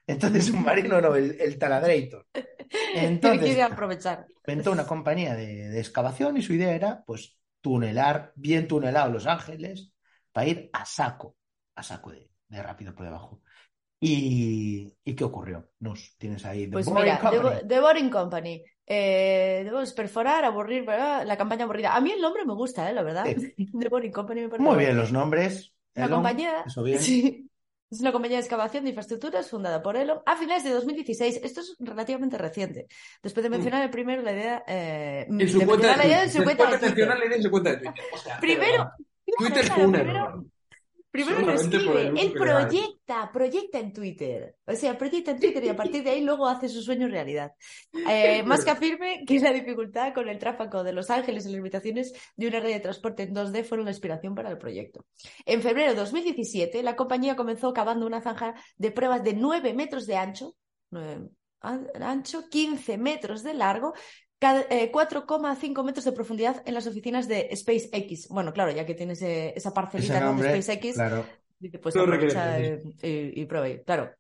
Entonces, submarino no, el, el taladerator. Entonces, quiere aprovechar. inventó una compañía de, de excavación y su idea era, pues, tunelar, bien tunelado Los Ángeles, para ir a saco, a saco de, de rápido por debajo. ¿Y, ¿y qué ocurrió? Nos tienes ahí The Pues Boring mira, The, Company. Bo- The Boring Company. Eh, debemos perforar, aburrir, ¿verdad? La campaña aburrida. A mí el nombre me gusta, ¿eh? La verdad. Sí. The Boring Company me parece Muy bien los nombres. Elon, compañía. eso bien. Sí. Es una compañía de excavación de infraestructuras fundada por Elon a finales de 2016. Esto es relativamente reciente. Después de mencionar el primero la idea. eh, En su cuenta de Twitter. Primero, Twitter fue un primero- error. Primero lo escribe, él proyecta, proyecta en Twitter. O sea, proyecta en Twitter y a partir de ahí luego hace su sueño realidad. Eh, más que afirme que la dificultad con el tráfico de Los Ángeles y las limitaciones de una red de transporte en 2D fueron la inspiración para el proyecto. En febrero de 2017, la compañía comenzó cavando una zanja de pruebas de 9 metros de ancho, nueve- an- ancho 15 metros de largo, 4,5 metros de profundidad en las oficinas de SpaceX. Bueno, claro, ya que tienes eh, esa parcelita Ese ¿no? de nombre, SpaceX, claro. Dice, pues No aprovecha requiere eh, y, y pruebe, claro.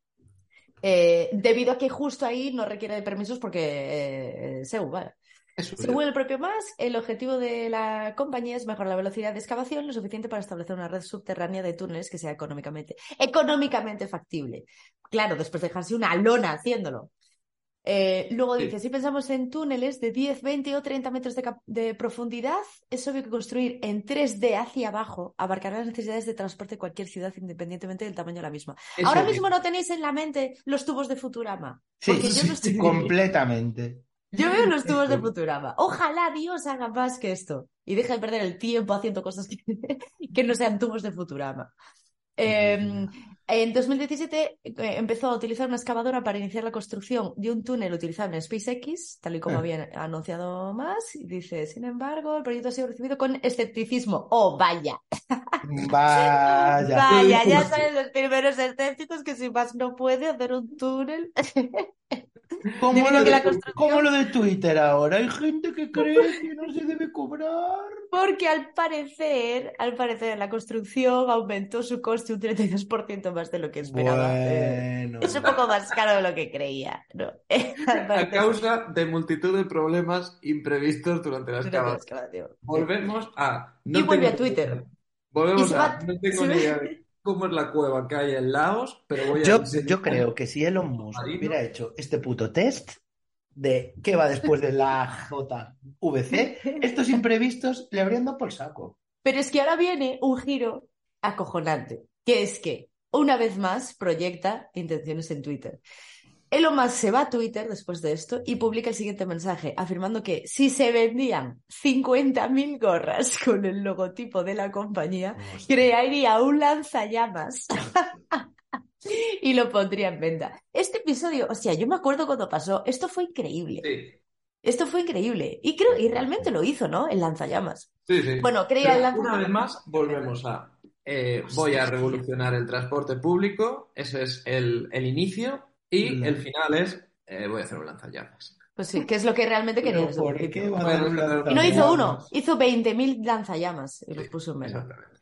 Eh, debido a que justo ahí no requiere de permisos porque eh, según, vale. Según el propio Musk, el objetivo de la compañía es mejorar la velocidad de excavación lo suficiente para establecer una red subterránea de túneles que sea económicamente, económicamente factible. Claro, después de dejarse una lona haciéndolo. Eh, luego Sí. dice, si pensamos en túneles de 10, 20 o 30 metros de, profundidad, es obvio que construir en 3D hacia abajo abarcará las necesidades de transporte de cualquier ciudad independientemente del tamaño de la misma. Ahora mismo no tenéis en la mente los tubos de Futurama. Sí, Porque yo no estoy- completamente. yo veo los tubos de Futurama. Ojalá Dios haga más que esto y deje de perder el tiempo haciendo cosas que, que no sean tubos de Futurama. Eh, en 2017 eh, empezó a utilizar una excavadora para iniciar la construcción de un túnel utilizado en SpaceX, tal y como Ah. había anunciado más. Y dice, sin embargo, el proyecto ha sido recibido con escepticismo. ¡Oh, vaya! Vaya. Vaya, ya sabes los primeros escépticos que si más no puede hacer un túnel. Como lo, la de, construcción- como lo de Twitter ahora. Hay gente que cree que no se debe cobrar. Porque al parecer, al parecer, la construcción aumentó su coste un 32% más de lo que esperaba. Bueno. Es un poco más caro de lo que creía, ¿no? A causa de multitud de problemas imprevistos durante la excavación. Volvemos a. Y vuelve tengo a Twitter. Volvemos a. va- No tengo ni idea de cómo es la cueva que hay en Laos, pero voy a. Yo, creo que si Elon Musk Marino. hubiera hecho este puto test de qué va después de la JVC, estos imprevistos le habrían dado por saco. Pero es que ahora viene un giro acojonante, que es que, una vez más, proyecta intenciones en Twitter. Elon Musk se va a Twitter después de esto y publica el siguiente mensaje, afirmando que si se vendían 50.000 gorras con el logotipo de la compañía, crearía un lanzallamas y lo pondría en venta. Este episodio, o sea, yo me acuerdo cuando pasó, esto fue increíble. Sí, Esto fue increíble. Y creo, y realmente lo hizo, ¿no? El lanzallamas. sí, sí. Bueno, creía el Pero una lanzallamas. vez más, volvemos a. eh, voy a revolucionar el transporte público. Ese es el, el inicio. Y Mm. el final es. eh, voy a hacer un lanzallamas. Pues sí, que es lo que realmente quería Pero desde el ¿por principio. qué va a Bueno, dar un pero- Y no hizo uno, hizo 20.000 lanzallamas y los Sí, puso en. Exactamente.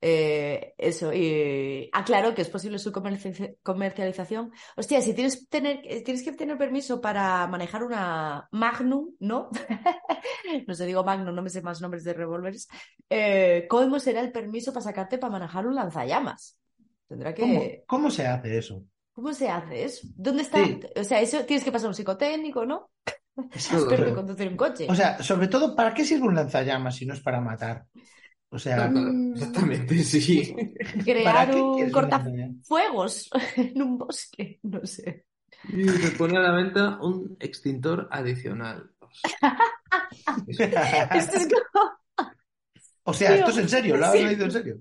Eh, eso, y aclaro que es posible su comerci- comercialización. Hostia, si tienes, que tener, eh, tienes que tener permiso para manejar una Magnum, ¿no? no sé, digo Magnum, no me sé más nombres de revólveres. Eh, ¿cómo será el permiso para sacarte para manejar un lanzallamas? Tendrá que... ¿Cómo, cómo se hace eso? ¿Cómo se hace eso? ¿Dónde está? Sí. O sea, eso tienes que pasar un psicotécnico, ¿no? En todo. conducir un coche. O sea, sobre todo, ¿para qué sirve un lanzallamas si no es para matar? O sea, Mm. Exactamente, sí. ¿para Crear un cortafuegos en un bosque, no sé. Y se pone a la venta un extintor adicional. Esto es como... O sea, esto es en serio, ¿lo has Sí. leído en serio?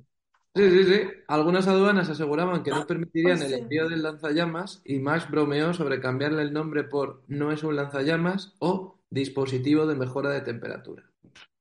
Sí, sí, sí. Algunas aduanas aseguraban que no permitirían Hostia. el envío del lanzallamas y Max bromeó sobre cambiarle el nombre por no es un lanzallamas o dispositivo de mejora de temperatura.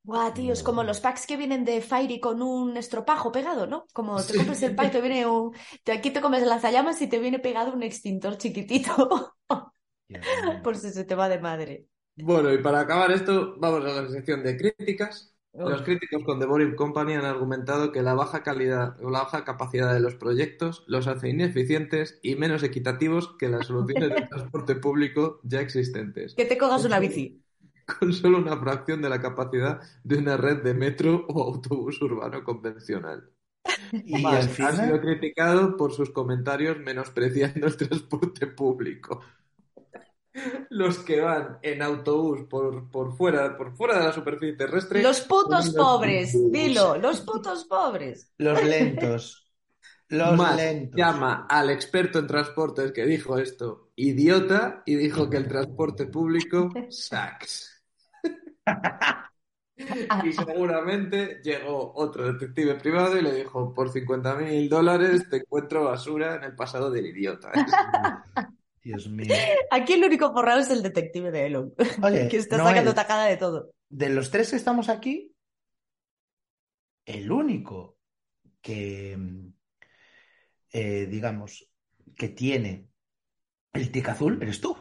Buah, tío, es como los packs que vienen de Fairy con un estropajo pegado, ¿no? Como te compras el pack, te viene un... te- Aquí te comes el lanzallamas y te viene pegado un extintor chiquitito por si se te va de madre. Bueno, y para acabar esto, vamos a la sección de críticas. Los críticos con The Boring Company han argumentado que la baja calidad o la baja capacidad de los proyectos los hace ineficientes y menos equitativos que las soluciones de transporte público ya existentes, Que te cojas una bici. con solo una fracción de la capacidad de una red de metro o autobús urbano convencional. Y Más, ha sido criticado por sus comentarios menospreciando el transporte público. Los que van en autobús por, por fuera, por fuera de la superficie terrestre. Los putos los pobres, dilo, los putos pobres. los lentos. Los Más lentos. llama al experto en transportes que dijo esto idiota y dijo que el transporte público sucks. Y seguramente llegó otro detective privado y le dijo, por 50 mil dólares te encuentro basura en el pasado del idiota. Dios mío. Aquí el único forrado es el detective de Elon, Oye, que está sacando tacada de todo. de los tres que estamos aquí, el único que, eh, digamos, que tiene el tic azul eres tú.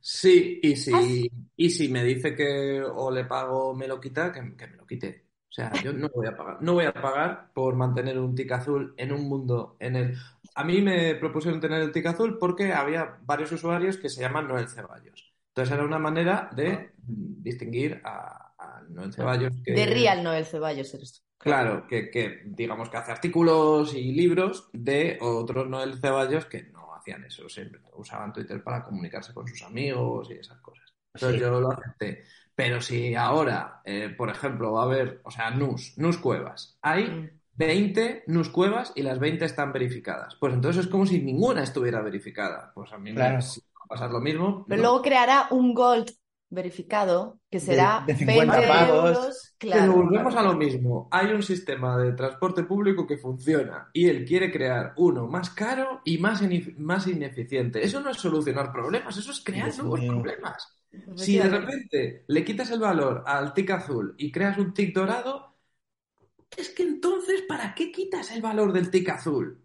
Sí, y si, y si me dice que o le pago o me lo quita, que, que me lo quite. O sea, yo no voy a pagar. No voy a pagar por mantener un tic azul en un mundo en el... A mí me propusieron tener el tic azul porque había varios usuarios que se llaman Noel Ceballos. Entonces era una manera de distinguir a, a Noel Ceballos que... De Real Noel Ceballos eres tú. Claro, que, que digamos que hace artículos y libros de otros Noel Ceballos que no hacían eso, siempre usaban Twitter para comunicarse con sus amigos y esas cosas. Entonces Sí. yo lo acepté. Pero si ahora, eh, por ejemplo, va a haber, o sea, NUS, NUS Cuevas, hay Mm. 20 NUS Cuevas y las 20 están verificadas. Pues entonces es como si ninguna estuviera verificada. Pues a mí me Claro. va a pasar lo mismo. Pero ¿no? luego creará un Gold verificado que será de 50 20 pavos. euros. Pero Claro. volvemos a lo mismo. Hay un sistema de transporte público que funciona y él quiere crear uno más caro y más, más ineficiente. Eso no es solucionar problemas, eso es crear Dios nuevos mío. problemas. Si de repente le quitas el valor al tic azul y creas un tic dorado, es que entonces, ¿para qué quitas el valor del tic azul?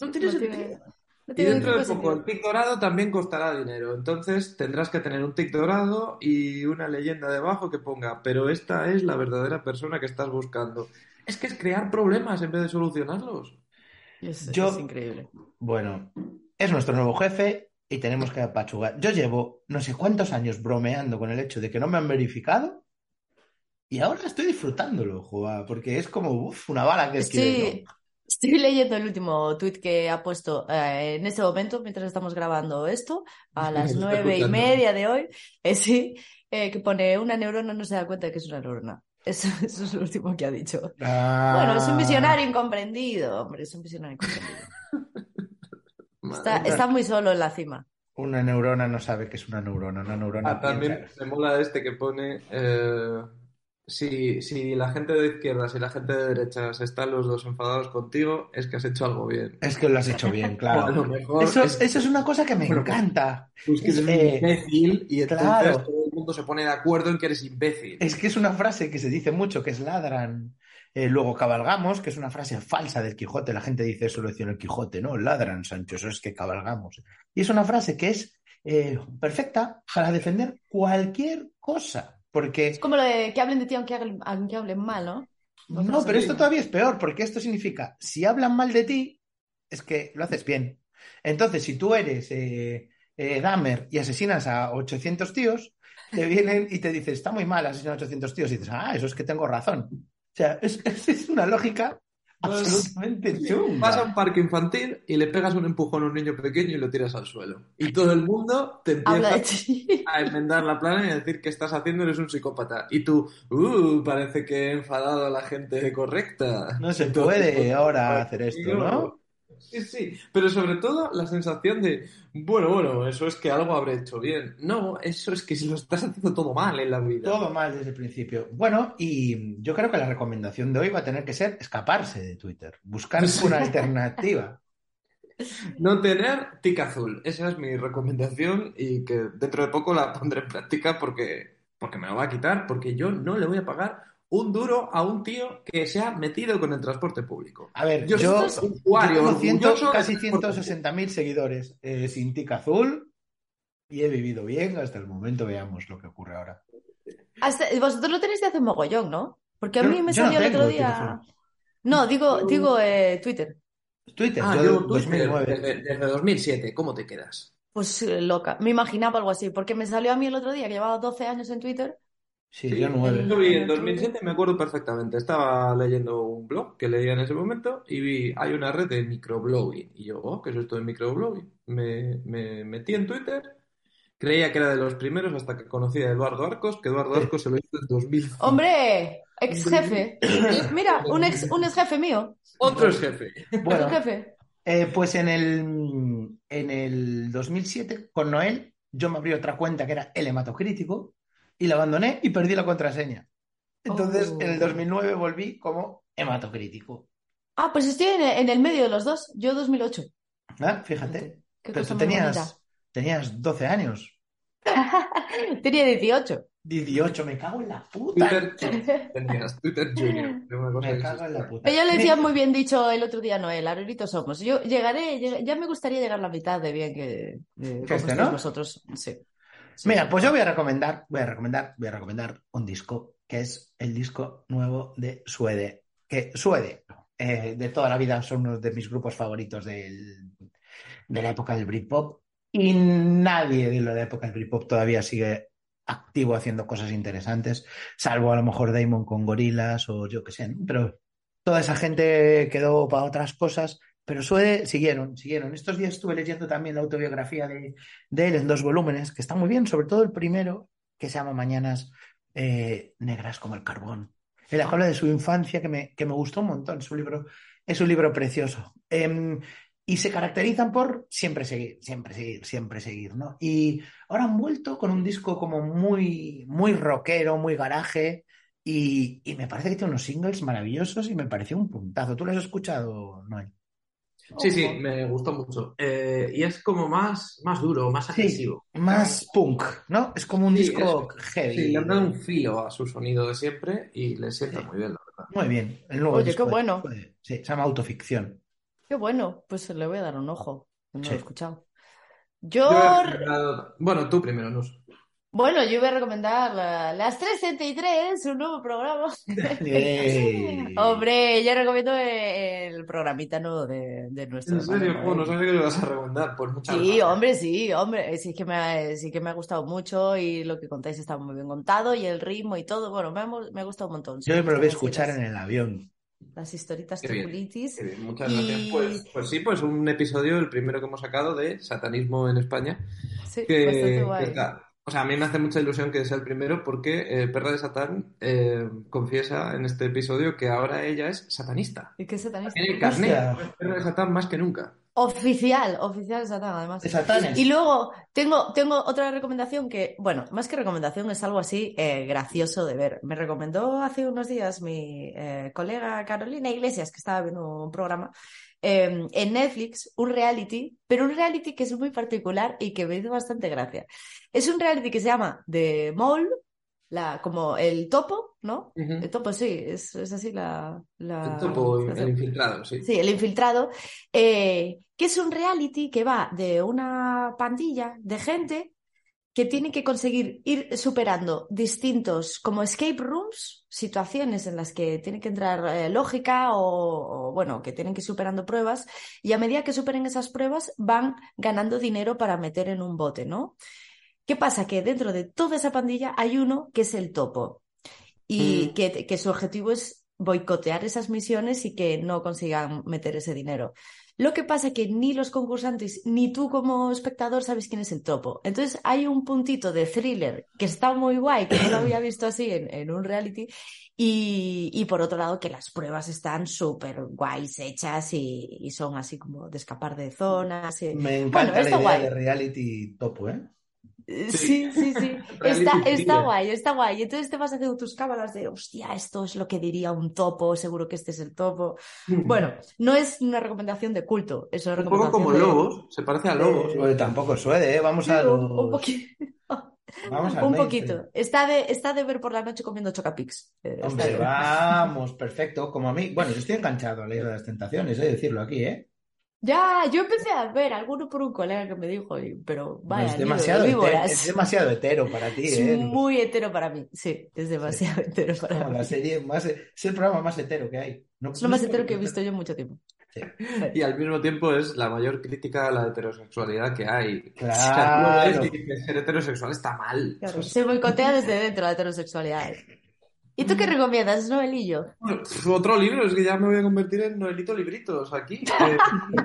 No tiene No sentido. tiene- no Y dentro de poco el tic dorado también costará dinero. Entonces tendrás que tener un tic dorado y una leyenda debajo que ponga, pero esta es la verdadera persona que estás buscando. Es que es crear problemas en vez de solucionarlos. Es, Yo- es increíble. Bueno, es nuestro nuevo jefe y tenemos que apachugar. Yo llevo no sé cuántos años bromeando con el hecho de que no me han verificado y ahora estoy disfrutándolo, joa, porque es como uf, una bala que Estoy, estoy leyendo el último tuit que ha puesto eh, en este momento, mientras estamos grabando esto, a las nueve y media de hoy, eh, sí, eh, que pone una neurona no se da cuenta de que es una neurona. Eso, eso es lo último que ha dicho. Ah, Bueno, es un visionario incomprendido, hombre, es un visionario incomprendido. Está, muy solo en la cima. Una neurona no sabe que es una neurona, una neurona Ah, también me mola este que pone eh, si, si la gente de izquierdas y la gente de derechas están los dos enfadados contigo, es que has hecho algo bien. Es que lo has hecho bien, O a lo claro. mejor Eso, es- eso es una cosa que me Bueno, encanta. Pues que eres un Eh, imbécil y entonces claro. todo el mundo se pone de acuerdo en que eres imbécil. Es que es una frase que se dice mucho, que es ladran. Eh, luego cabalgamos, que es una frase falsa del Quijote. La gente dice eso lo decía el Quijote, ¿no? Ladran, Sancho, eso es que cabalgamos. Y es una frase que es eh, perfecta para defender cualquier cosa. Porque Es como lo de que hablen de ti aunque hablen, aunque hablen mal, ¿no? No, pero esto todavía es peor, porque esto significa, si hablan mal de ti, es que lo haces bien. Entonces, si tú eres eh, eh, Dahmer y asesinas a 800 tíos, te vienen y te dicen, está muy mal asesinar a 800 tíos, y dices, ah, eso es que tengo razón. O sea, es, es- es una lógica Pues, absolutamente chunga. Vas a un parque infantil y le pegas un empujón a un niño pequeño y lo tiras al suelo. Y todo el mundo te empieza a enmendar la plana y a decir que estás haciendo eres un psicópata. Y tú, uh, parece que he enfadado a la gente correcta. No se Entonces, puede pues, ahora hacer esto, ¿no? Sí, sí, pero sobre todo la sensación de, bueno, bueno, eso es que algo habré hecho bien. No, eso es que si lo estás haciendo todo mal en la vida. Todo mal desde el principio. Bueno, y yo creo que la recomendación de hoy va a tener que ser escaparse de Twitter, buscar Sí. una alternativa. No tener tic azul. Esa es mi recomendación y que dentro de poco la pondré en práctica porque, porque me lo va a quitar, porque yo no le voy a pagar un duro a un tío que se ha metido con el transporte público. A ver, Yo yo, soy yo usuario tengo ciento- orgulloso de casi transporte 160 mil seguidores eh, sin tic azul y he vivido bien hasta el momento. Veamos lo que ocurre ahora. Hasta- vosotros lo tenéis de hace mogollón, ¿no? Porque a Yo- mí me no salió el otro día. No, digo, digo eh, Twitter. Twitter, Ah, yo yo de Twitter 2009. desde, desde 2007, ¿cómo te quedas? Pues eh, loca. Me imaginaba algo así, porque me salió a mí el otro día que llevaba 12 años en Twitter. Sí, Sí, yo nueve. Yo vi en 2007, me acuerdo perfectamente. Estaba leyendo un blog que leía en ese momento y vi, hay una red de microblogging. Y yo, oh, ¿qué es esto de microblogging? Me, me metí en Twitter, creía que era de los primeros hasta que conocí a Eduardo Arcos, que Eduardo Arcos se lo hizo en 2005. ¡Hombre! Ex jefe. Mira, un ex, un ex jefe mío. Otro es jefe. Bueno, jefe. eh, pues en el, en el 2007, con Noel, yo me abrí otra cuenta que era El Hematocrítico y la abandoné y perdí la contraseña. Entonces, Oh. en el 2009 volví como hematocrítico. Ah, pues estoy en, en el medio de los dos. Yo 2008. Ah, Fíjate. Qué Pero cosa tú tenías, tenías 12 años. Tenía 18. 18, me cago en la puta. Twitter tenías, Twitter Junior. Me cago en la puta. Pero yo le decía muy bien dicho el otro día a Noel, aroritos somos. Yo llegaré, lleg- ya me gustaría llegar a la mitad de bien que, de Que cómo este, ¿no? vosotros. Sí. Mira, pues yo voy a recomendar, voy a recomendar, voy a recomendar un disco que es el disco nuevo de Suede. Que Suede, eh, de toda la vida, son uno de mis grupos favoritos del- de la época del Britpop. Y nadie de la época del Britpop todavía sigue activo haciendo cosas interesantes, salvo a lo mejor Damon con Gorilas o yo qué sé. Pero toda esa gente quedó para otras cosas. Pero Suede siguieron, siguieron. Estos días estuve leyendo también la autobiografía de, él en dos volúmenes, que está muy bien, sobre todo el primero, que se llama Mañanas eh, Negras como el Carbón. Él habla de su infancia, que me, que me gustó un montón. Es un libro, es un libro precioso. Em, y se caracterizan por siempre seguir, siempre seguir, siempre seguir, ¿no? Y ahora han vuelto con un disco como muy, muy rockero, muy garaje, y, y me parece que tiene unos singles maravillosos y me pareció un puntazo. ¿Tú lo has escuchado, Noel? Sí, sí, me gustó mucho. Eh, y es como más, más duro, más Sí, agresivo. más punk, ¿no? Es como un Sí, disco heavy. Sí, le han dado un filo a su sonido de siempre y le sienta Sí. muy bien, la verdad. Muy bien, el nuevo Oye, disco qué de- bueno. de- sí, se llama Autoficción. Qué bueno, pues le voy a dar un ojo. No Sí. lo he escuchado. Yo Bueno, tú primero, Nus. Bueno, yo voy a recomendar la- las 363, un nuevo programa. Hombre, yo recomiendo el programita nuevo de, de nuestro En serio, hermano que lo ibas a recomendar. Pues muchas Sí, gracias. hombre, sí, hombre, sí que me ha, sí que me ha gustado mucho y lo que contáis está muy bien contado y el ritmo y todo, bueno, me ha, me ha gustado un montón. Yo Sí, me lo voy a escuchar en el avión. las historitas bien, muchas y gracias. Pues, pues sí, pues un episodio, el primero que hemos sacado de satanismo en España, sí, que, bastante que guay. está. O sea, a mí me hace mucha ilusión que sea el primero porque eh, Perra de Satán eh, confiesa en este episodio que ahora ella es satanista. ¿Y qué satanista? Tiene el carnet, Hostia. es Perra de Satán más que nunca. Oficial, oficial Satán, además. De Satanes. Y luego tengo, tengo otra recomendación que, bueno, más que recomendación es algo así eh, gracioso de ver. Me recomendó hace unos días mi eh, colega Carolina Iglesias, que estaba viendo un programa eh, en Netflix, un reality, pero un reality que es muy particular y que me hizo bastante gracia. Es un reality que se llama The Mole, la, como el topo, ¿no? El topo, sí, es, es así la, la... El topo, el infiltrado, sí. Sí, el infiltrado, eh, que es un reality que va de una pandilla de gente que tiene que conseguir ir superando distintos como escape rooms, situaciones en las que tiene que entrar eh, lógica o, o, bueno, que tienen que ir superando pruebas y a medida que superen esas pruebas van ganando dinero para meter en un bote, ¿no? ¿Qué pasa? Que dentro de toda esa pandilla hay uno que es el topo y Mm. que, que su objetivo es boicotear esas misiones y que no consigan meter ese dinero. Lo que pasa es que ni los concursantes ni tú como espectador sabes quién es el topo. Entonces hay un puntito de thriller que está muy guay, que no lo había visto así en, en un reality. Y, y por otro lado que las pruebas están súper guays hechas y, y son así como de escapar de zonas. y- Me encanta la idea guay. de reality topo, ¿eh? Eh, Sí, sí, sí. Está, está guay, está guay. Entonces te vas haciendo tus cábalas de, hostia, esto es lo que diría un topo, seguro que este es el topo. Bueno, no es una recomendación de culto, es una un poco como recomendación de... Lobos, se parece a Lobos. Oye, tampoco suede, ¿eh? Vamos a Sí, un, los- poquito. Vamos Un poquito. Está de, está de ver por la noche comiendo chocapix. Eh, Hombre, vamos, perfecto. Como a mí. Bueno, yo estoy enganchado a la isla de las tentaciones, he de decirlo aquí, ¿eh? Ya, yo empecé a ver alguno por un colega que me dijo, pero vaya, es de demasiado, hetero, es demasiado hetero para ti, Es ¿eh? muy hetero para mí, sí, es demasiado hetero Es para como mí. la serie más, es el programa más hetero que hay. No- Es lo no más hetero que he visto yo en mucho tiempo. Sí. Y al mismo tiempo es la mayor crítica a la heterosexualidad que hay. Claro. O sea, y dices, ser heterosexual está mal. Claro, se boicotea desde dentro la heterosexualidad. ¿Y tú qué recomiendas, Noelillo? Pf, Otro libro, es que ya me voy a convertir en Noelito Libritos aquí.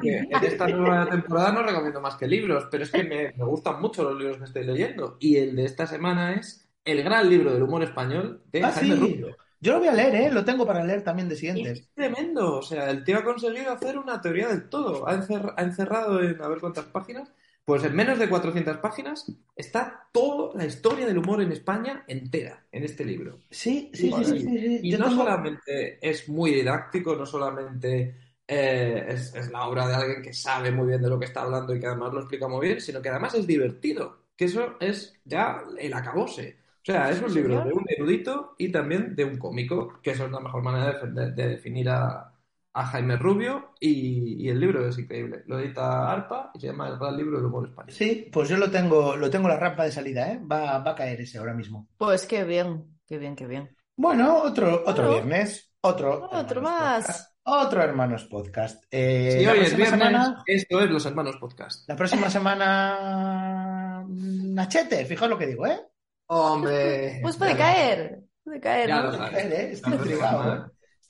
eh, en esta nueva temporada no recomiendo más que libros, pero es que me, me gustan mucho los libros que estoy leyendo. Y el de esta semana es El gran libro del humor español de Ah, Jaime sí. Rubio. Yo lo voy a leer, ¿eh? Lo tengo para leer también de siguientes. Es tremendo, o sea, el tío ha conseguido hacer una teoría del todo. Ha, encer- ha encerrado en a ver cuántas páginas Pues en menos de 400 páginas está toda la historia del humor en España entera en este libro. Sí, sí, sí, sí, sí, sí. Y Yo no tengo- solamente es muy didáctico, no solamente eh, es, es la obra de alguien que sabe muy bien de lo que está hablando y que además lo explica muy bien, sino que además es divertido, que eso es ya el acabose. O sea, es un libro de un erudito y también de un cómico, que eso es la mejor manera de, de- de definir a, a Jaime Rubio y, y el libro es increíble. Lo edita ARPA y se llama El Gran Libro del Humor Español. Sí, pues yo lo tengo, lo tengo la rampa de salida, ¿eh? Va, va a caer ese ahora mismo. Pues qué bien, qué bien, qué bien. Bueno, otro, otro Bueno. viernes, otro, Otro más. Podcast, otro Hermanos Podcast. Eh, la hoy es viernes, semana, esto es Los Hermanos Podcast. la próxima semana, Nachete, fijaos lo que digo, ¿eh? Hombre. Pues puede caer, puede caer, Ya ¿no? lo sabes. ¿eh? Estoy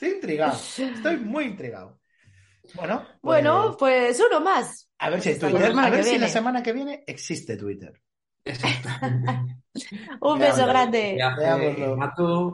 ¿eh? Estoy intrigado, estoy muy intrigado. Bueno, Bueno, pues, pues uno más. a ver si Twitter, a ver si la semana que viene existe Twitter. Exactamente. Un beso grande. Viaje,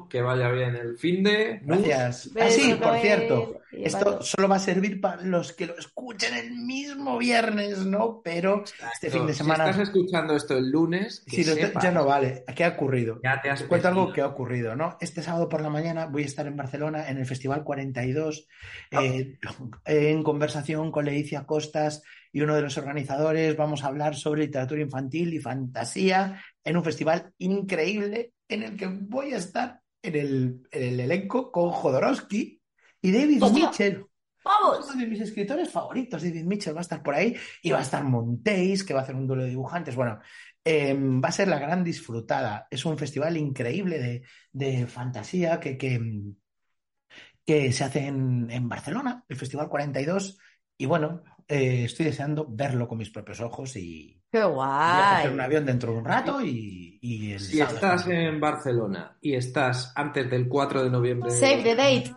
que vaya bien el fin de. Gracias. Beso, Ah, sí, por Noel. cierto, Y esto solo va a servir para los que lo escuchen el mismo viernes, ¿no? Pero este fin de semana, Si estás escuchando esto el lunes, que si ya no vale. ¿Qué ha ocurrido? ya te has Te cuento algo que ha ocurrido, ¿no? Este sábado por la mañana voy a estar en Barcelona en el Festival 42 eh, en conversación con Leticia Costas y uno de los organizadores. Vamos a hablar sobre literatura infantil y fantasía en un festival increíble en el que voy a estar en el, en el elenco con Jodorowsky y David. Mitchell. ¡Vamos! Uno de mis escritores favoritos, David Mitchell, va a estar por ahí y va a estar Montéis, que va a hacer un duelo de dibujantes. Bueno, eh, va a ser la gran disfrutada. Es un festival increíble de, de fantasía que, que, que se hace en, en Barcelona, el Festival 42. Y bueno, eh, estoy deseando verlo con mis propios ojos y ¡Qué voy a un guay! avión dentro de un rato y, y el Si estás en Barcelona y estás antes del 4 de noviembre, de Save the date.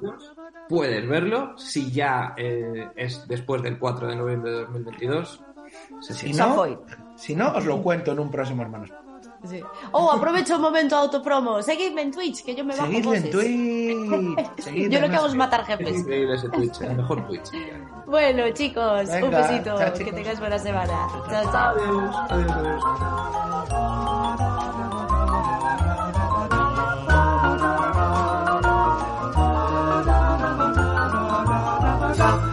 puedes verlo. Si ya eh, es después del 4 de noviembre de 2022, se Si no, si no, os lo cuento en un próximo, hermanos. Sí. Oh, aprovecho un momento autopromo. Seguidme en Twitch, que yo me bajo Seguidme en Twitch. Seguidme yo lo que hago es matar jefes. Es increíble ese Twitch, el mejor Twitch. bueno, chicos, Venga, un besito. Chao, chicos. Que tengáis buena semana. Chao, chao. adiós. adiós, adiós. Stop.